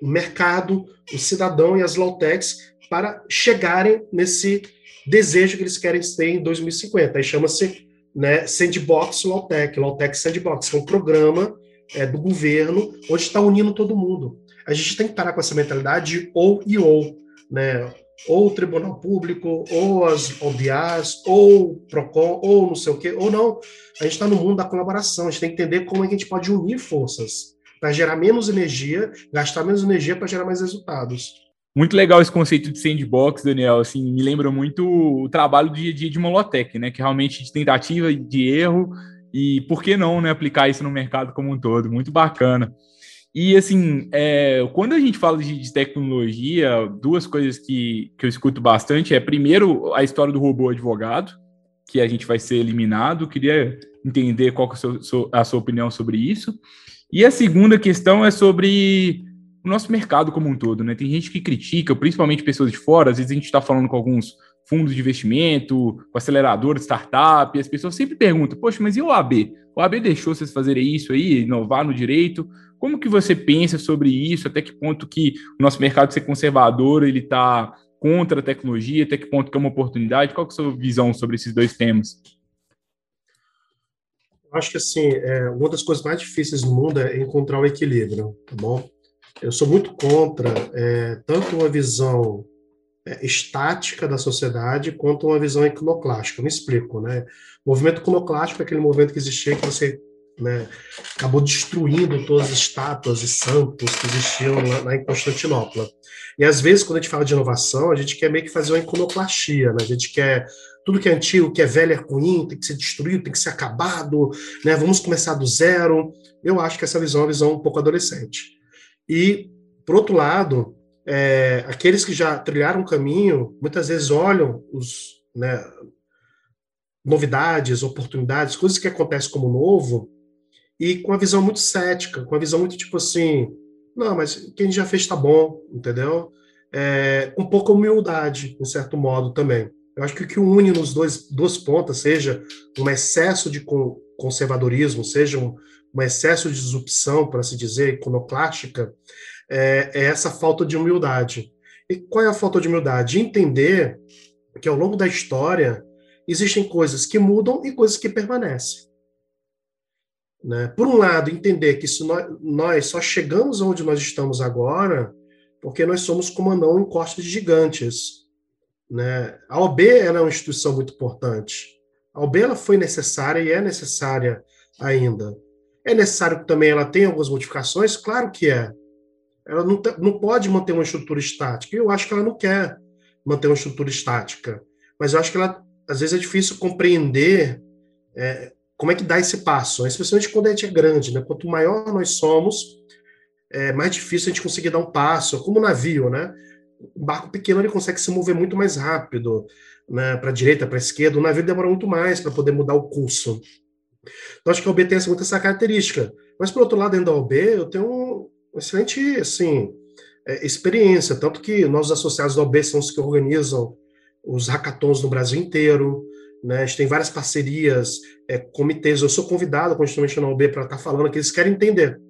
o mercado, o cidadão e as low-techs para chegarem nesse desejo que eles querem ter em 2050. Aí chama-se né, Sandbox Low-Tech, Low-Tech Sandbox, que é um programa é, do governo, onde está unindo todo mundo. A gente tem que parar com essa mentalidade de ou e ou, né? Ou o Tribunal Público, ou as OBAs, ou o PROCON, ou não sei o quê, ou não. A gente está no mundo da colaboração, a gente tem que entender como é que a gente pode unir forças para gerar menos energia, gastar menos energia para gerar mais resultados. Muito legal esse conceito de sandbox, Daniel. Assim, me lembra muito o trabalho do dia a dia de Molotec, né? Que realmente de tentativa de erro e por que não né, aplicar isso no mercado como um todo? Muito bacana. E assim, é, quando a gente fala de, de, tecnologia, duas coisas que, que eu escuto bastante é primeiro a história do robô advogado, que a gente vai ser eliminado. Queria entender qual que é a sua opinião sobre isso. E a segunda questão é sobre o nosso mercado como um todo, né? Tem gente que critica, principalmente pessoas de fora, às vezes a gente está falando com alguns fundos de investimento, com acelerador startup, e as pessoas sempre perguntam, poxa, mas e o AB? O AB deixou vocês fazerem isso aí, inovar no direito? Como que você pensa sobre isso? Até que ponto que o nosso mercado ser conservador, ele está contra a tecnologia? Até que ponto que é uma oportunidade? Qual que é a sua visão sobre esses dois temas? acho que assim, é, uma das coisas mais difíceis no mundo é encontrar o equilíbrio, tá bom? Eu sou muito contra é, tanto uma visão é, estática da sociedade quanto uma visão iconoclástica. Me explico, né? O movimento iconoclástico é aquele movimento que existia que você né, acabou destruindo todas as estátuas e santos que existiam lá, lá, em Constantinopla. E às vezes, quando a gente fala de inovação, a gente quer meio que fazer uma iconoclastia, né? a gente quer tudo que é antigo, que é velho, é ruim, tem que ser destruído, tem que ser acabado, né? vamos começar do zero. Eu acho que essa visão é uma visão um pouco adolescente. E, por outro lado, é, aqueles que já trilharam o caminho, muitas vezes olham os, né, novidades, oportunidades, coisas que acontecem como novo, e com a visão muito cética, com a visão muito tipo assim, não, mas quem já fez está bom, entendeu? É, com pouca humildade, em certo modo também. Eu acho que o que une nos dois duas pontas, seja um excesso de conservadorismo, seja um, um excesso de disrupção, para se dizer, iconoclástica, é, é essa falta de humildade. E qual é a falta de humildade? Entender que ao longo da história existem coisas que mudam e coisas que permanecem. Né? Por um lado, entender que isso nós, nós, só chegamos onde nós estamos agora porque nós somos como anão em costas de gigantes. Né? A OB é uma instituição muito importante. A OB ela foi necessária e é necessária ainda. É necessário que também ela tenha algumas modificações? Claro que é. Ela não, não pode manter uma estrutura estática. Eu acho que ela não quer manter uma estrutura estática. Mas eu acho que ela, às vezes, é difícil compreender é, como é que dá esse passo, especialmente quando a gente é grande. Né? Quanto maior nós somos, é mais difícil a gente conseguir dar um passo. Como o navio, né? Um barco pequeno ele consegue se mover muito mais rápido, né? para a direita, para a esquerda. O navio demora muito mais para poder mudar o curso. Então, acho que a OB tem muito essa característica. Mas, por outro lado, dentro da OB, eu tenho um excelente assim, é, experiência. Tanto que nós, associados da OB, são os que organizam os hackathons no Brasil inteiro. Né? A gente tem várias parcerias, é, comitês. Eu sou convidado constantemente na OB para estar tá falando que eles querem entender.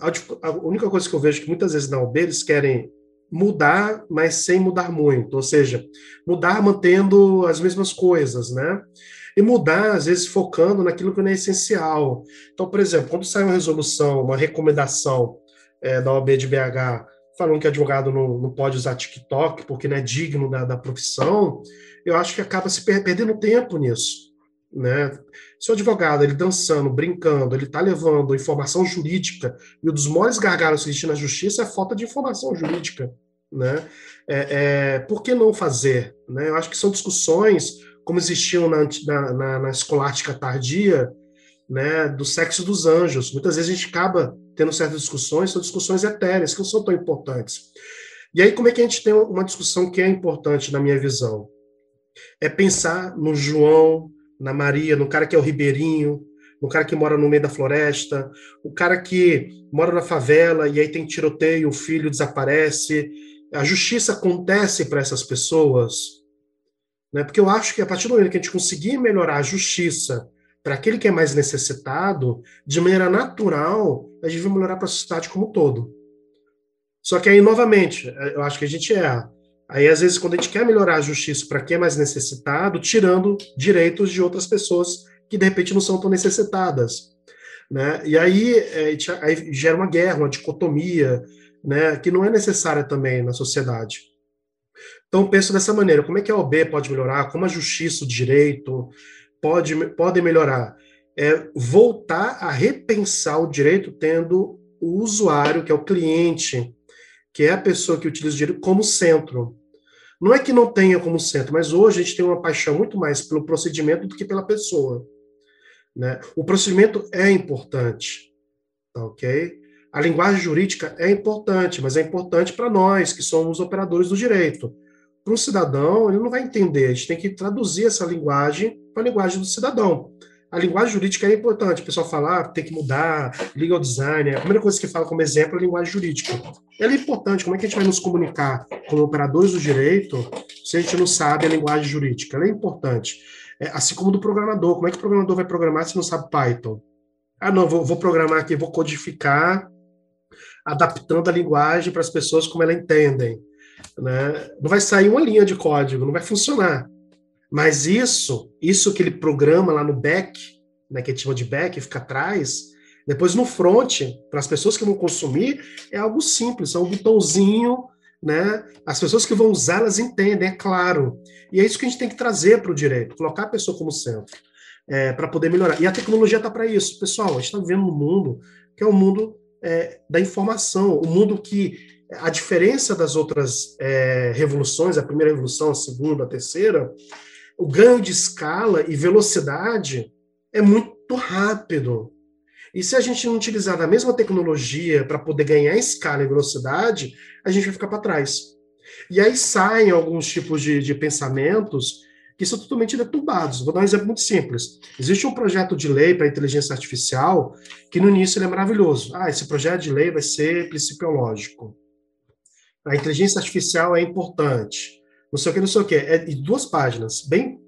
A, a única coisa que eu vejo é que muitas vezes na OB eles querem mudar, mas sem mudar muito. Ou seja, mudar mantendo as mesmas coisas, né? e mudar, às vezes, focando naquilo que não é essencial. Então, por exemplo, quando sai uma resolução, uma recomendação é, da OAB de BH falando que advogado não, não pode usar TikTok porque não é digno da, da profissão, eu acho que acaba se per perdendo tempo nisso. Né? Se o advogado ele dançando, brincando, ele está levando informação jurídica e um dos maiores gargalos que existe na justiça é a falta de informação jurídica, né? É, é, por que não fazer? Né? Eu acho que são discussões como existiam na, na, na escolástica tardia, né, do sexo dos anjos. Muitas vezes a gente acaba tendo certas discussões, são discussões etéreas, que não são tão importantes. E aí, como é que a gente tem uma discussão que é importante na minha visão? É pensar no João, na Maria, no cara que é o ribeirinho, no cara que mora no meio da floresta, o cara que mora na favela e aí tem tiroteio, o filho desaparece. A justiça acontece para essas pessoas, né? Porque eu acho que a partir do momento que a gente conseguir melhorar a justiça para aquele que é mais necessitado, de maneira natural, a gente vai melhorar para a sociedade como um todo. Só que aí, novamente, eu acho que a gente é. Aí, às vezes, quando a gente quer melhorar a justiça para quem é mais necessitado, tirando direitos de outras pessoas que, de repente, não são tão necessitadas. Né? E aí, é, aí gera uma guerra, uma dicotomia, né, que não é necessária também na sociedade. Então, penso dessa maneira: como é que a OB pode melhorar? Como a justiça, o direito pode, pode melhorar? É voltar a repensar o direito tendo o usuário, que é o cliente, que é a pessoa que utiliza o direito, como centro. Não é que não tenha como centro, mas hoje a gente tem uma paixão muito mais pelo procedimento do que pela pessoa. Né? O procedimento é importante, tá ok? A linguagem jurídica é importante, mas é importante para nós, que somos operadores do direito para o cidadão, ele não vai entender. A gente tem que traduzir essa linguagem para a linguagem do cidadão. A linguagem jurídica é importante. O pessoal fala, ah, tem que mudar, legal design. A primeira coisa que fala como exemplo é a linguagem jurídica. Ela é importante. Como é que a gente vai nos comunicar como operadores do direito se a gente não sabe a linguagem jurídica? Ela é importante. É, assim como do programador. Como é que o programador vai programar se não sabe Python? Ah, não, vou, vou programar aqui, vou codificar, adaptando a linguagem para as pessoas como elas entendem. Né? Não vai sair uma linha de código, não vai funcionar. Mas isso, isso que ele programa lá no back, né, que a gente chama de back, fica atrás. Depois no front, para as pessoas que vão consumir, é algo simples, é um botãozinho, né? As pessoas que vão usar, elas entendem, é claro. E é isso que a gente tem que trazer para o direito, colocar a pessoa como centro, é, para poder melhorar. E a tecnologia está para isso. Pessoal, a gente está vivendo um mundo que é o um mundo é, da informação, o um mundo que a diferença das outras é, revoluções, a primeira revolução, a segunda, a terceira, o ganho de escala e velocidade é muito rápido. E se a gente não utilizar a mesma tecnologia para poder ganhar escala e velocidade, a gente vai ficar para trás. E aí saem alguns tipos de, de pensamentos que são totalmente deturbados. Vou dar um exemplo muito simples. Existe um projeto de lei para inteligência artificial que no início ele é maravilhoso. Ah, esse projeto de lei vai ser principiológico a inteligência artificial é importante, não sei o que, não sei o que, é de duas páginas, bem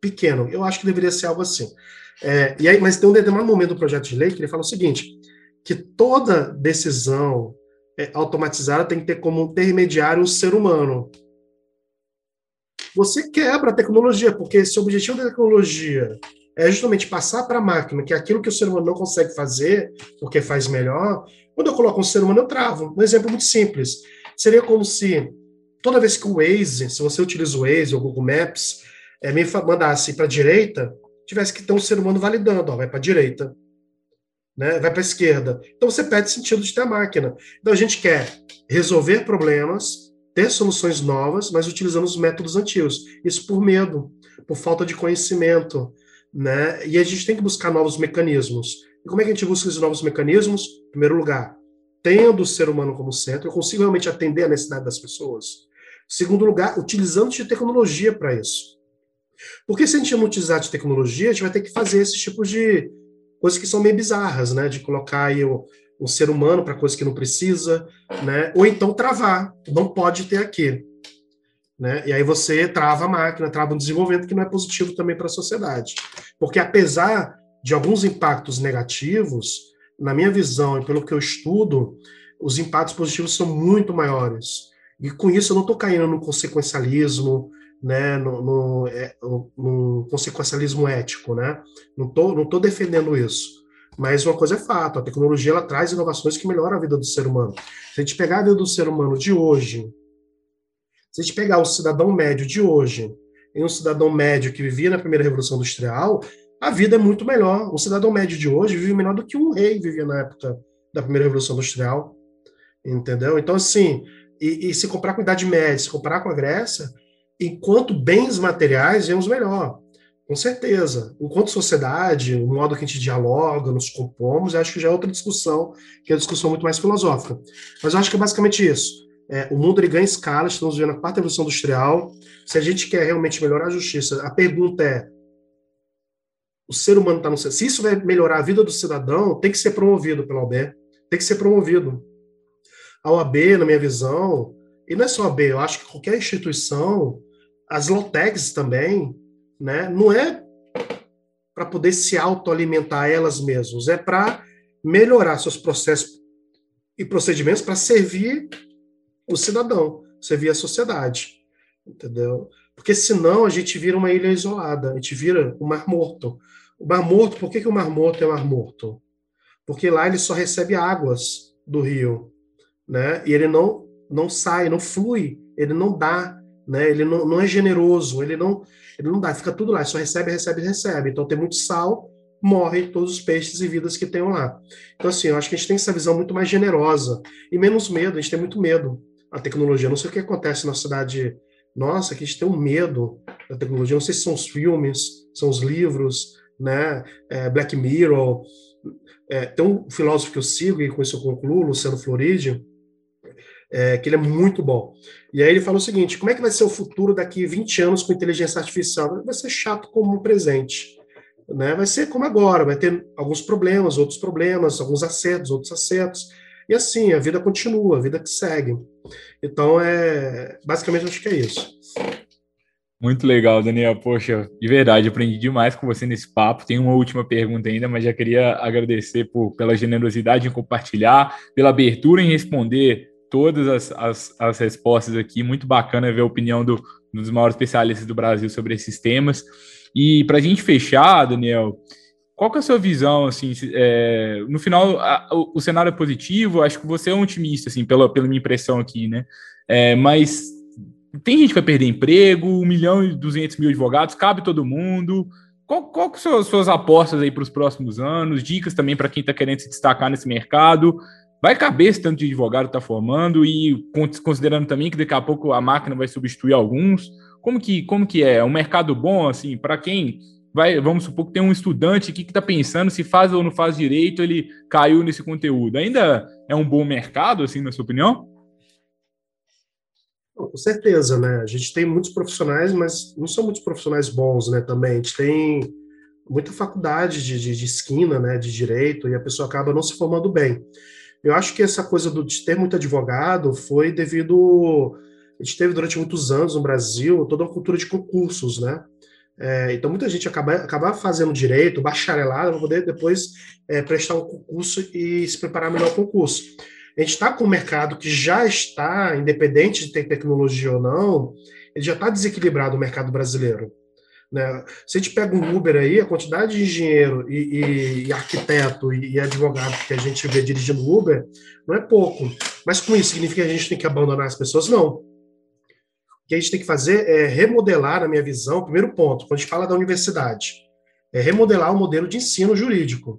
pequeno, eu acho que deveria ser algo assim. É, e aí, mas tem um determinado momento do projeto de lei que ele fala o seguinte, que toda decisão é, automatizada tem que ter como intermediário o ser humano. Você quebra a tecnologia, porque se o objetivo da tecnologia é justamente passar para a máquina que é aquilo que o ser humano não consegue fazer, porque faz melhor, quando eu coloco um ser humano, eu travo. Um exemplo muito simples. Seria como se toda vez que o Waze, se você utiliza o Waze ou Google Maps, é, me mandasse para a direita, tivesse que ter um ser humano validando, ó, vai para a direita, né? vai para a esquerda. Então você perde sentido de ter a máquina. Então a gente quer resolver problemas, ter soluções novas, mas utilizando os métodos antigos. Isso por medo, por falta de conhecimento. Né? E a gente tem que buscar novos mecanismos. E como é que a gente busca esses novos mecanismos? Em primeiro lugar, tendo o ser humano como centro, eu consigo realmente atender a necessidade das pessoas. Segundo lugar, utilizando de tecnologia para isso. Porque se a gente não utilizar de tecnologia, a gente vai ter que fazer esses tipos de coisas que são meio bizarras, né? De colocar aí o, ser humano para coisas que não precisa, né? Ou então travar, não pode ter aqui. Né? E aí você trava a máquina, trava um desenvolvimento que não é positivo também para a sociedade. Porque apesar de alguns impactos negativos, na minha visão e pelo que eu estudo, os impactos positivos são muito maiores. E com isso eu não estou caindo no consequencialismo, né, no, no, é, no, consequencialismo ético, né? Não estou não tô defendendo isso. Mas uma coisa é fato, a tecnologia ela traz inovações que melhoram a vida do ser humano. Se a gente pegar a vida do ser humano de hoje, se a gente pegar o cidadão médio de hoje, em um cidadão médio que vivia na primeira revolução industrial, a vida é muito melhor. Um cidadão médio de hoje vive melhor do que um rei vivia na época da primeira revolução industrial, entendeu? Então, assim, e, e se comparar com a Idade Média, se comparar com a Grécia, enquanto bens materiais, vemos melhor, com certeza. Enquanto sociedade, o modo que a gente dialoga, nos compomos, acho que já é outra discussão, que é uma discussão muito mais filosófica. Mas eu acho que é basicamente isso. É, o mundo ele ganha escala, estamos vendo a quarta revolução industrial. Se a gente quer realmente melhorar a justiça, a pergunta é: o ser humano está no Se isso vai melhorar a vida do cidadão, tem que ser promovido pela OAB. Tem que ser promovido. A OAB, na minha visão, e não é só a OAB, eu acho que qualquer instituição, as LOTECs também, né, não é para poder se autoalimentar elas mesmas, é para melhorar seus processos e procedimentos para servir o cidadão, servir a sociedade, entendeu? Porque senão a gente vira uma ilha isolada, a gente vira um mar morto. O Mar Morto, por que, que o Mar Morto é o Mar Morto? Porque lá ele só recebe águas do rio, né? E ele não não sai, não flui, ele não dá, né? Ele não, não é generoso, ele não ele não dá, fica tudo lá, só recebe, recebe, recebe. Então tem muito sal, morre todos os peixes e vidas que tem lá. Então assim, eu acho que a gente tem essa visão muito mais generosa e menos medo. A gente tem muito medo da tecnologia. Não sei o que acontece na cidade nossa, que a gente tem um medo da tecnologia. Não sei se são os filmes, são os livros, né? É, Black Mirror. É, tem um filósofo que eu sigo e com isso eu concluo, Luciano Floridi, é, que ele é muito bom. E aí ele fala o seguinte: como é que vai ser o futuro daqui 20 anos com inteligência artificial? Vai ser chato como o presente. Né? Vai ser como agora, vai ter alguns problemas, outros problemas, alguns acertos, outros acertos. E assim, a vida continua, a vida que segue. Então, é basicamente acho que é isso. Muito legal, Daniel. Poxa, de verdade, aprendi demais com você nesse papo. Tem uma última pergunta ainda, mas já queria agradecer por, pela generosidade em compartilhar, pela abertura em responder todas as, as, as respostas aqui. Muito bacana ver a opinião do, dos maiores especialistas do Brasil sobre esses temas. E para a gente fechar, Daniel, qual que é a sua visão, assim, é, no final, a, o, o, cenário é positivo, acho que você é um otimista, assim, pela, pela minha impressão aqui, né? É, mas tem gente que vai perder emprego, 1 milhão e 200 mil advogados, cabe todo mundo. Qual, qual que são as suas apostas aí para os próximos anos? Dicas também para quem está querendo se destacar nesse mercado? Vai caber esse tanto de advogado está formando e considerando também que daqui a pouco a máquina vai substituir alguns? Como que, como que é? É um mercado bom, assim, para quem vai, vamos supor que tem um estudante aqui que está pensando se faz ou não faz direito, ele caiu nesse conteúdo. Ainda é um bom mercado, assim, na sua opinião? Com certeza, né? A gente tem muitos profissionais, mas não são muitos profissionais bons, né? Também a gente tem muita faculdade de, de, de esquina, né? De direito e a pessoa acaba não se formando bem. Eu acho que essa coisa do, de ter muito advogado foi devido a gente teve durante muitos anos no Brasil toda uma cultura de concursos, né? É, então, muita gente acaba, acaba fazendo direito, bacharelado, para poder depois é, prestar um concurso e se preparar melhor para o concurso. A gente está com um mercado que já está, independente de ter tecnologia ou não, ele já está desequilibrado o mercado brasileiro. Né? Se a gente pega um Uber aí, a quantidade de engenheiro e, e, e arquiteto e, e, advogado que a gente vê dirigindo Uber não é pouco. Mas com isso significa que a gente tem que abandonar as pessoas? Não que a gente tem que fazer é remodelar, na minha visão, primeiro ponto, quando a gente fala da universidade, é remodelar o modelo de ensino jurídico.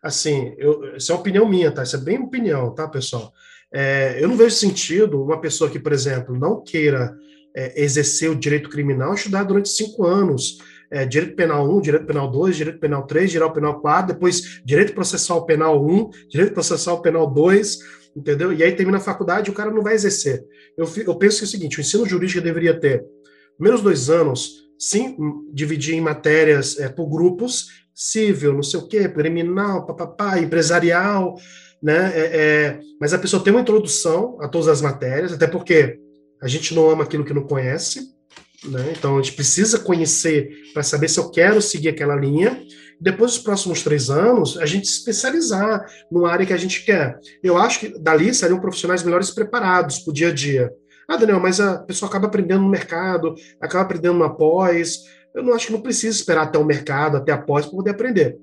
Assim, eu, isso é opinião minha, tá? Isso é bem opinião, tá, pessoal? É, eu não vejo sentido uma pessoa que, por exemplo, não queira é, exercer o direito criminal estudar durante cinco anos. É, direito penal 1, direito penal 2, direito penal 3, direito penal 4, depois direito processual penal 1, direito processual penal 2, entendeu? E aí termina a faculdade o cara não vai exercer. Eu, eu penso que é o seguinte: o ensino jurídico deveria ter primeiros dois anos, sim, dividir em matérias é, por grupos, civil, não sei o quê, criminal, papapá, empresarial, né? É, é, mas a pessoa tem uma introdução a todas as matérias, até porque a gente não ama aquilo que não conhece, né? Então a gente precisa conhecer para saber se eu quero seguir aquela linha. Depois dos próximos três anos, a gente se especializar numa área que a gente quer. Eu acho que dali seriam profissionais melhores preparados para o dia a dia. Ah, Daniel, mas a pessoa acaba aprendendo no mercado, acaba aprendendo na pós. Eu não acho que não precisa esperar até o mercado, até a pós, para poder aprender.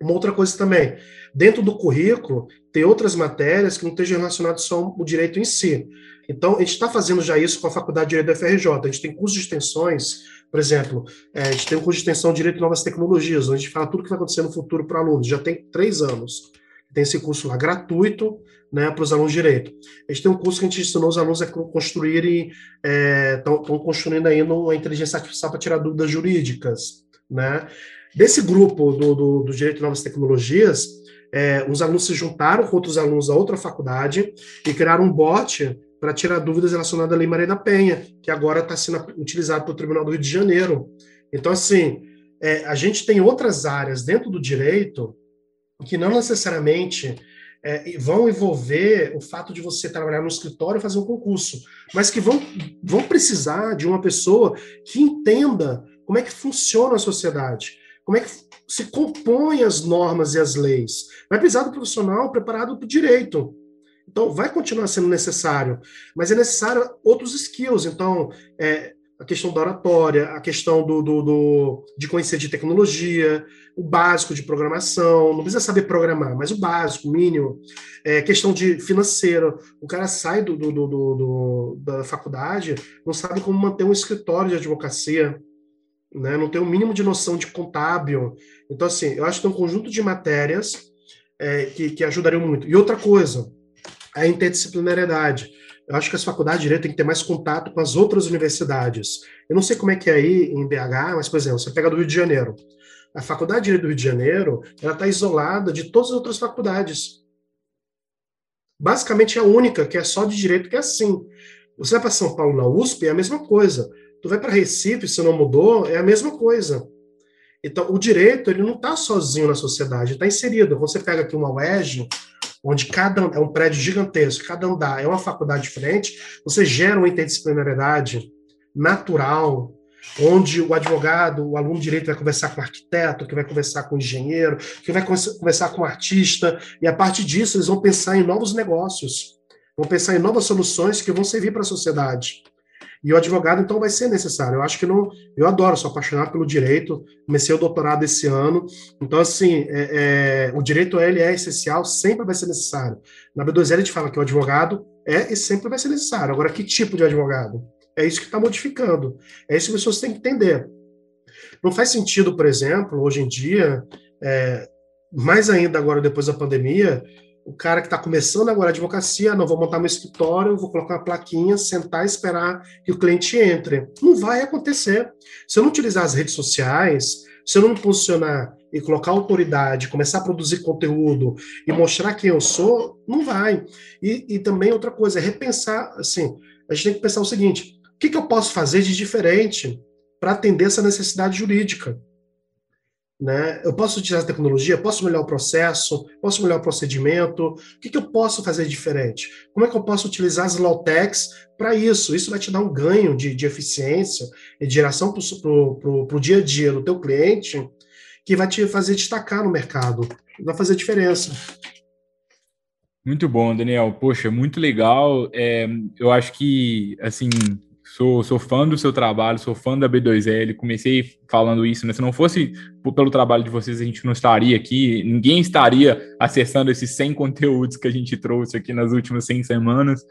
Uma outra coisa também, dentro do currículo, tem outras matérias que não estejam relacionadas só ao direito em si. Então, a gente está fazendo já isso com a Faculdade de Direito da FRJ. A gente tem cursos de extensões, por exemplo, é, a gente tem um curso de extensão de Direito e Novas Tecnologias, onde a gente fala tudo o que vai acontecer no futuro para alunos. Já tem três anos. Tem esse curso lá gratuito né, para os alunos de Direito. A gente tem um curso que a gente ensinou os alunos a construírem, estão é, construindo aí uma inteligência artificial para tirar dúvidas jurídicas. Né? Desse grupo do, do, do Direito e Novas Tecnologias, é, uns alunos se juntaram com outros alunos da outra faculdade e criaram um bot para tirar dúvidas relacionadas à Lei Maria da Penha, que agora está sendo utilizado pelo Tribunal do Rio de Janeiro. Então, assim, é, a gente tem outras áreas dentro do direito que não necessariamente é, vão envolver o fato de você trabalhar no escritório e fazer um concurso, mas que vão, vão precisar de uma pessoa que entenda como é que funciona a sociedade, como é que se compõem as normas e as leis. Vai precisar do profissional preparado para o direito. Então, vai continuar sendo necessário, mas é necessário outros skills. Então, é, a questão da oratória, a questão do, do, do, de conhecer de tecnologia, o básico de programação, não precisa saber programar, mas o básico, o mínimo, é, questão de financeiro. O cara sai do, do, do, do, da faculdade, não sabe como manter um escritório de advocacia, né? não tem o um mínimo de noção de contábil. Então, assim, eu acho que tem um conjunto de matérias é, que, que ajudariam muito. E outra coisa, a interdisciplinariedade. Eu acho que as faculdades de Direito têm que ter mais contato com as outras universidades. Eu não sei como é que é aí em BH, mas, por exemplo, você pega do Rio de Janeiro. A Faculdade de Direito do Rio de Janeiro, ela está isolada de todas as outras faculdades. Basicamente é a única que é só de Direito que é assim. Você vai para São Paulo na USP, é a mesma coisa. Tu vai para Recife, se não mudou, é a mesma coisa. Então, o direito, ele não está sozinho na sociedade, está inserido. Você pega aqui uma UERJ, onde cada é um prédio gigantesco, cada andar é uma faculdade diferente, você gera uma interdisciplinariedade natural, onde o advogado, o aluno de direito vai conversar com o arquiteto, que vai conversar com o engenheiro, que vai conversar com o artista, e a partir disso eles vão pensar em novos negócios, vão pensar em novas soluções que vão servir para a sociedade. E o advogado, então, vai ser necessário. Eu acho que não. Eu adoro, sou apaixonado pelo direito, comecei o doutorado esse ano. Então, assim, é, é, o direito ele é essencial, sempre vai ser necessário. Na B2L a gente fala que o advogado é e sempre vai ser necessário. Agora, que tipo de advogado? É isso que está modificando. É isso que as pessoas têm que entender. Não faz sentido, por exemplo, hoje em dia, é, mais ainda agora depois da pandemia, o cara que está começando agora a advocacia, não vou montar meu escritório, vou colocar uma plaquinha, sentar e esperar que o cliente entre. Não vai acontecer. Se eu não utilizar as redes sociais, se eu não me posicionar e colocar autoridade, começar a produzir conteúdo e mostrar quem eu sou, não vai. E, e também outra coisa, é repensar, assim, a gente tem que pensar o seguinte, o que, que eu posso fazer de diferente para atender essa necessidade jurídica? Né? Eu posso utilizar a tecnologia, posso melhorar o processo, posso melhorar o procedimento. O que, que eu posso fazer diferente? Como é que eu posso utilizar as low-techs para isso? Isso vai te dar um ganho de, de eficiência e geração para o dia a dia do teu cliente, que vai te fazer destacar no mercado, vai fazer diferença. Muito bom, Daniel. Poxa, muito legal. É, eu acho que, assim, Sou, sou fã do seu trabalho, sou fã da B2L. Comecei falando isso, né? Se não fosse pelo trabalho de vocês, a gente não estaria aqui, ninguém estaria acessando esses 100 conteúdos que a gente trouxe aqui nas últimas 100 semanas.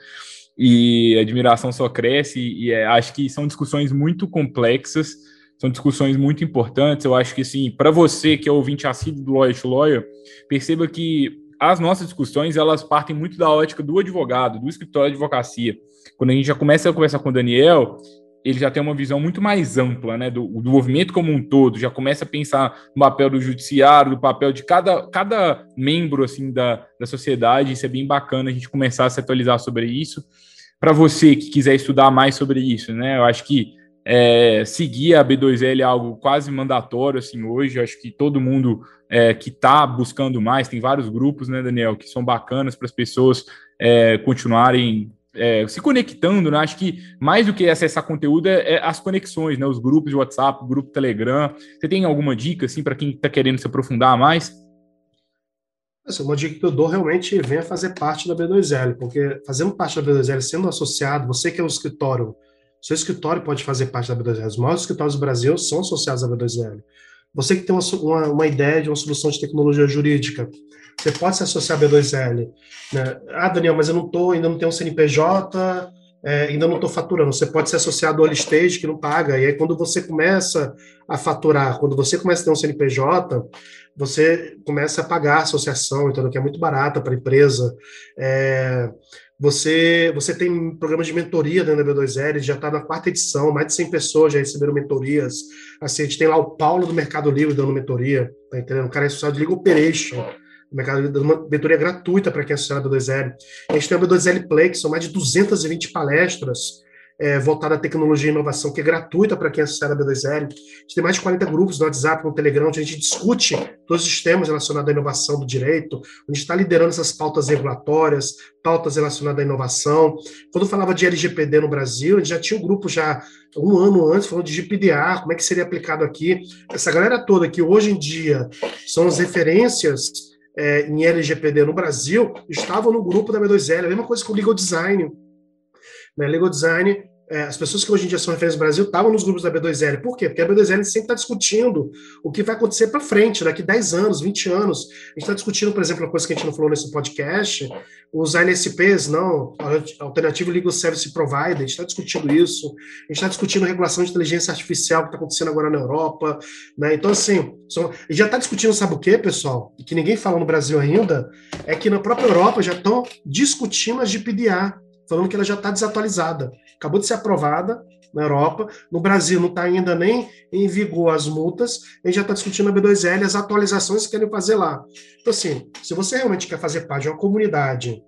E a admiração só cresce, e é, acho que são discussões muito complexas, são discussões muito importantes. Eu acho que, assim, para você que é ouvinte assíduo do Lawyer to Lawyer, perceba que as nossas discussões elas partem muito da ótica do advogado, do escritório de advocacia. Quando a gente já começa a conversar com o Daniel, ele já tem uma visão muito mais ampla, né, do, do, movimento como um todo, já começa a pensar no papel do judiciário, do papel de cada, cada membro, assim, da, da sociedade, isso é bem bacana a gente começar a se atualizar sobre isso. Para você que quiser estudar mais sobre isso, né, eu acho que é, seguir a B2L é algo quase mandatório, assim, hoje, acho que todo mundo é, que está buscando mais, tem vários grupos, né, Daniel, que são bacanas para as pessoas é, continuarem é, se conectando, né? Acho que mais do que acessar conteúdo é, é, as conexões, né? Os grupos de WhatsApp, grupo Telegram. Você tem alguma dica, assim, para quem está querendo se aprofundar mais? Essa é uma dica que eu dou realmente venha fazer parte da B2L, porque fazendo parte da B2L, sendo associado, você que é um escritório, seu escritório pode fazer parte da B2L. Os maiores escritórios do Brasil são associados à B2L. Você que tem uma, uma, uma ideia de uma solução de tecnologia jurídica, você pode se associar a B2L. Né? Ah, Daniel, mas eu não tô, ainda não tenho um CNPJ, é, ainda não estou faturando. Você pode ser associado ao stage que não paga. E aí, quando você começa a faturar, quando você começa a ter um CNPJ, você começa a pagar a associação, então, que é muito barata para a empresa. É, você, você tem programas de mentoria dentro da B2L, já está na quarta edição, mais de 100 pessoas já receberam mentorias. Assim, a gente tem lá o Paulo do Mercado Livre dando mentoria, tá entendendo? O cara é associado de Legal Operation o mercado dando uma mentoria gratuita para quem é associado ao B2L. A gente tem o B2L Play, que são mais de 220 palestras é, voltada à tecnologia e inovação, que é gratuita para quem associado a B2L. A gente tem mais de 40 grupos no WhatsApp, no Telegram, onde a gente discute todos os temas relacionados à inovação do direito, a gente está liderando essas pautas regulatórias, pautas relacionadas à inovação. Quando falava de LGPD no Brasil, a gente já tinha um grupo já um ano antes falando de GPDA, como é que seria aplicado aqui. Essa galera toda que hoje em dia são as referências é, em LGPD no Brasil estavam no grupo da B2L, a mesma coisa com o Legal Design. Né? Legal Design é, as pessoas que hoje em dia são referências no Brasil estavam nos grupos da B2L. Por quê? Porque a B2L sempre está discutindo o que vai acontecer para frente, daqui 10 anos, 20 anos. A gente está discutindo, por exemplo, uma coisa que a gente não falou nesse podcast, os ANSPs, não, Alternativo Legal Service Provider, a gente está discutindo isso. A gente está discutindo regulação de inteligência artificial que está acontecendo agora na Europa. Né? Então, assim, só, e já está discutindo, sabe o quê, pessoal? E que ninguém fala no Brasil ainda, é que na própria Europa já estão discutindo a GPDA, falando que ela já está desatualizada acabou de ser aprovada na Europa. No Brasil não está ainda nem em vigor as multas, gente já está discutindo a B2L, as atualizações que querem fazer lá. Então, assim, se você realmente quer fazer parte de uma comunidade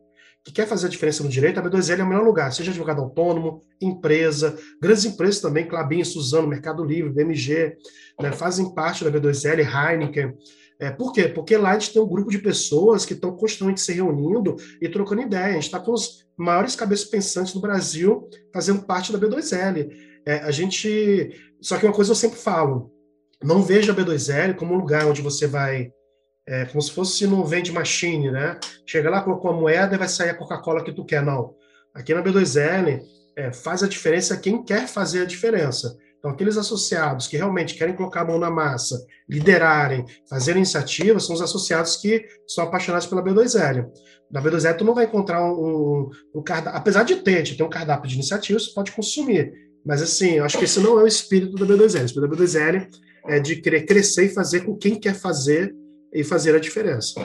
que quer fazer a diferença no direito, a B2L é o melhor lugar, seja advogado autônomo, empresa, grandes empresas também, Clabin, Suzano, Mercado Livre, BMG, né, fazem parte da B2L, Heineken, é, por quê? Porque lá a gente tem um grupo de pessoas que estão constantemente se reunindo e trocando ideia. A gente está com os maiores cabeças pensantes do Brasil fazendo parte da B2L. É, a gente. Só que uma coisa eu sempre falo: não veja a B2L como um lugar onde você vai. É, como se fosse no vende machine, né? Chega lá, colocou a moeda e vai sair a Coca-Cola que tu quer. Não. Aqui na B2L, é, faz a diferença quem quer fazer a diferença. Então, aqueles associados que realmente querem colocar a mão na massa, liderarem, fazer iniciativas, são os associados que são apaixonados pela B2L. Na B2L, tu não vai encontrar um, um, um cardápio, apesar de ter, de ter um cardápio de iniciativas, você pode consumir. Mas, assim, eu acho que esse não é o espírito da B2L. O espírito da B2L é de querer crescer e fazer com quem quer fazer e fazer a diferença.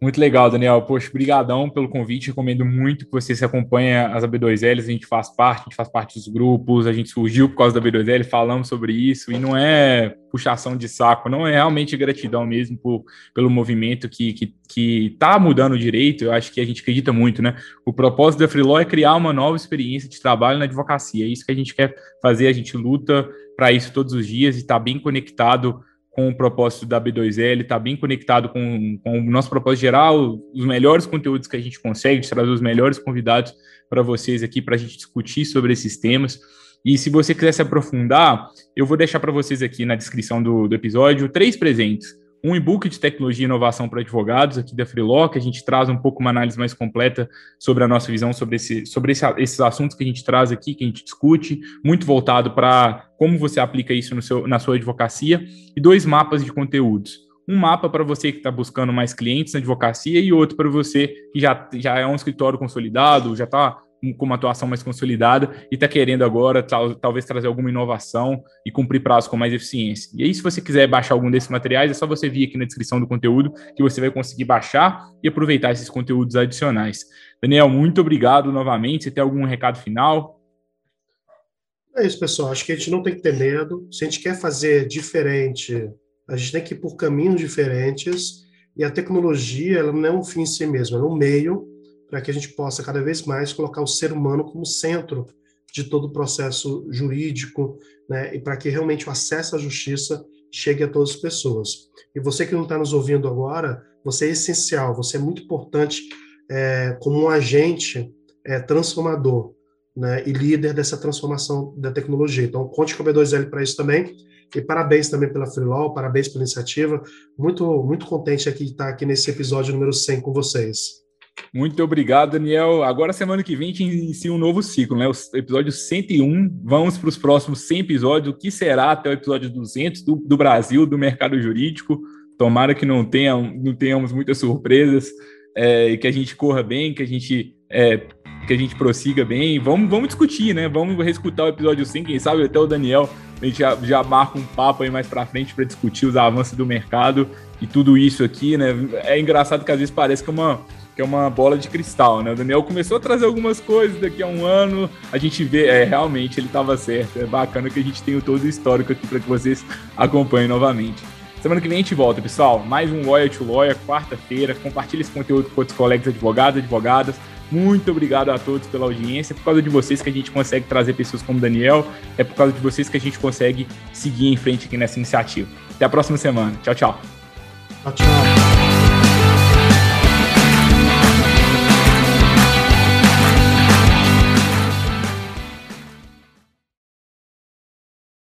Muito legal, Daniel. Poxa, brigadão pelo convite. Recomendo muito que você se acompanhe as AB2Ls. A gente faz parte, a gente faz parte dos grupos, a gente surgiu por causa da AB2L, falamos sobre isso, e não é puxação de saco, não é realmente gratidão mesmo por, pelo movimento que, que, que tá mudando o direito. Eu acho que a gente acredita muito, né? O propósito da Freelaw é criar uma nova experiência de trabalho na advocacia. É isso que a gente quer fazer, a gente luta para isso todos os dias e está bem conectado com o propósito da B2L, está bem conectado com, com, o nosso propósito geral, os melhores conteúdos que a gente consegue, trazer os melhores convidados para vocês aqui para a gente discutir sobre esses temas. E se você quiser se aprofundar, eu vou deixar para vocês aqui na descrição do, do episódio três presentes um e-book de tecnologia e inovação para advogados aqui da Freeló, que a gente traz um pouco uma análise mais completa sobre a nossa visão sobre, esse, sobre esse, esses assuntos que a gente traz aqui, que a gente discute, muito voltado para como você aplica isso no seu, na sua advocacia, e dois mapas de conteúdos. Um mapa para você que está buscando mais clientes na advocacia e outro para você que já, já é um escritório consolidado, já está com uma atuação mais consolidada e está querendo agora tal, talvez trazer alguma inovação e cumprir prazo com mais eficiência. E aí, se você quiser baixar algum desses materiais, é só você vir aqui na descrição do conteúdo que você vai conseguir baixar e aproveitar esses conteúdos adicionais. Daniel, muito obrigado novamente. Você tem algum recado final? É isso, pessoal. Acho que a gente não tem que ter medo. Se a gente quer fazer diferente, a gente tem que ir por caminhos diferentes. E a tecnologia, ela não é um fim em si mesma, ela é um meio para que a gente possa cada vez mais colocar o ser humano como centro de todo o processo jurídico, né, e para que realmente o acesso à justiça chegue a todas as pessoas. E você que não está nos ouvindo agora, você é essencial, você é muito importante é, como um agente é, transformador né, e líder dessa transformação da tecnologia. Então, conte com o B2L para isso também. E parabéns também pela Freelaw, parabéns pela iniciativa. Muito, muito contente aqui de estar aqui nesse episódio número 100 com vocês. Muito obrigado, Daniel. Agora, semana que vem, a gente inicia um novo ciclo, né? O episódio 101. Vamos para os próximos 100 episódios. O que será até o episódio 200 do, do Brasil, do mercado jurídico? Tomara que não, tenha, não tenhamos muitas surpresas, é, que a gente corra bem, que a gente, é, que a gente prossiga bem. Vamos, vamos discutir, né? Vamos reescutar o episódio 100. Quem sabe até o Daniel a gente já, já marca um papo aí mais para frente para discutir os avanços do mercado e tudo isso aqui, né? É engraçado que às vezes parece que é uma que é uma bola de cristal, né? O Daniel começou a trazer algumas coisas daqui a um ano, a gente vê, é, realmente ele estava certo. É bacana que a gente tenha todo o histórico aqui para que vocês acompanhem novamente. Semana que vem a gente volta, pessoal. Mais um Lawyer to Lawyer, quarta-feira. Compartilhe esse conteúdo com outros colegas advogados, advogadas. Muito obrigado a todos pela audiência. É por causa de vocês que a gente consegue trazer pessoas como Daniel. É por causa de vocês que a gente consegue seguir em frente aqui nessa iniciativa. Até a próxima semana. Tchau, tchau. Tchau, tchau.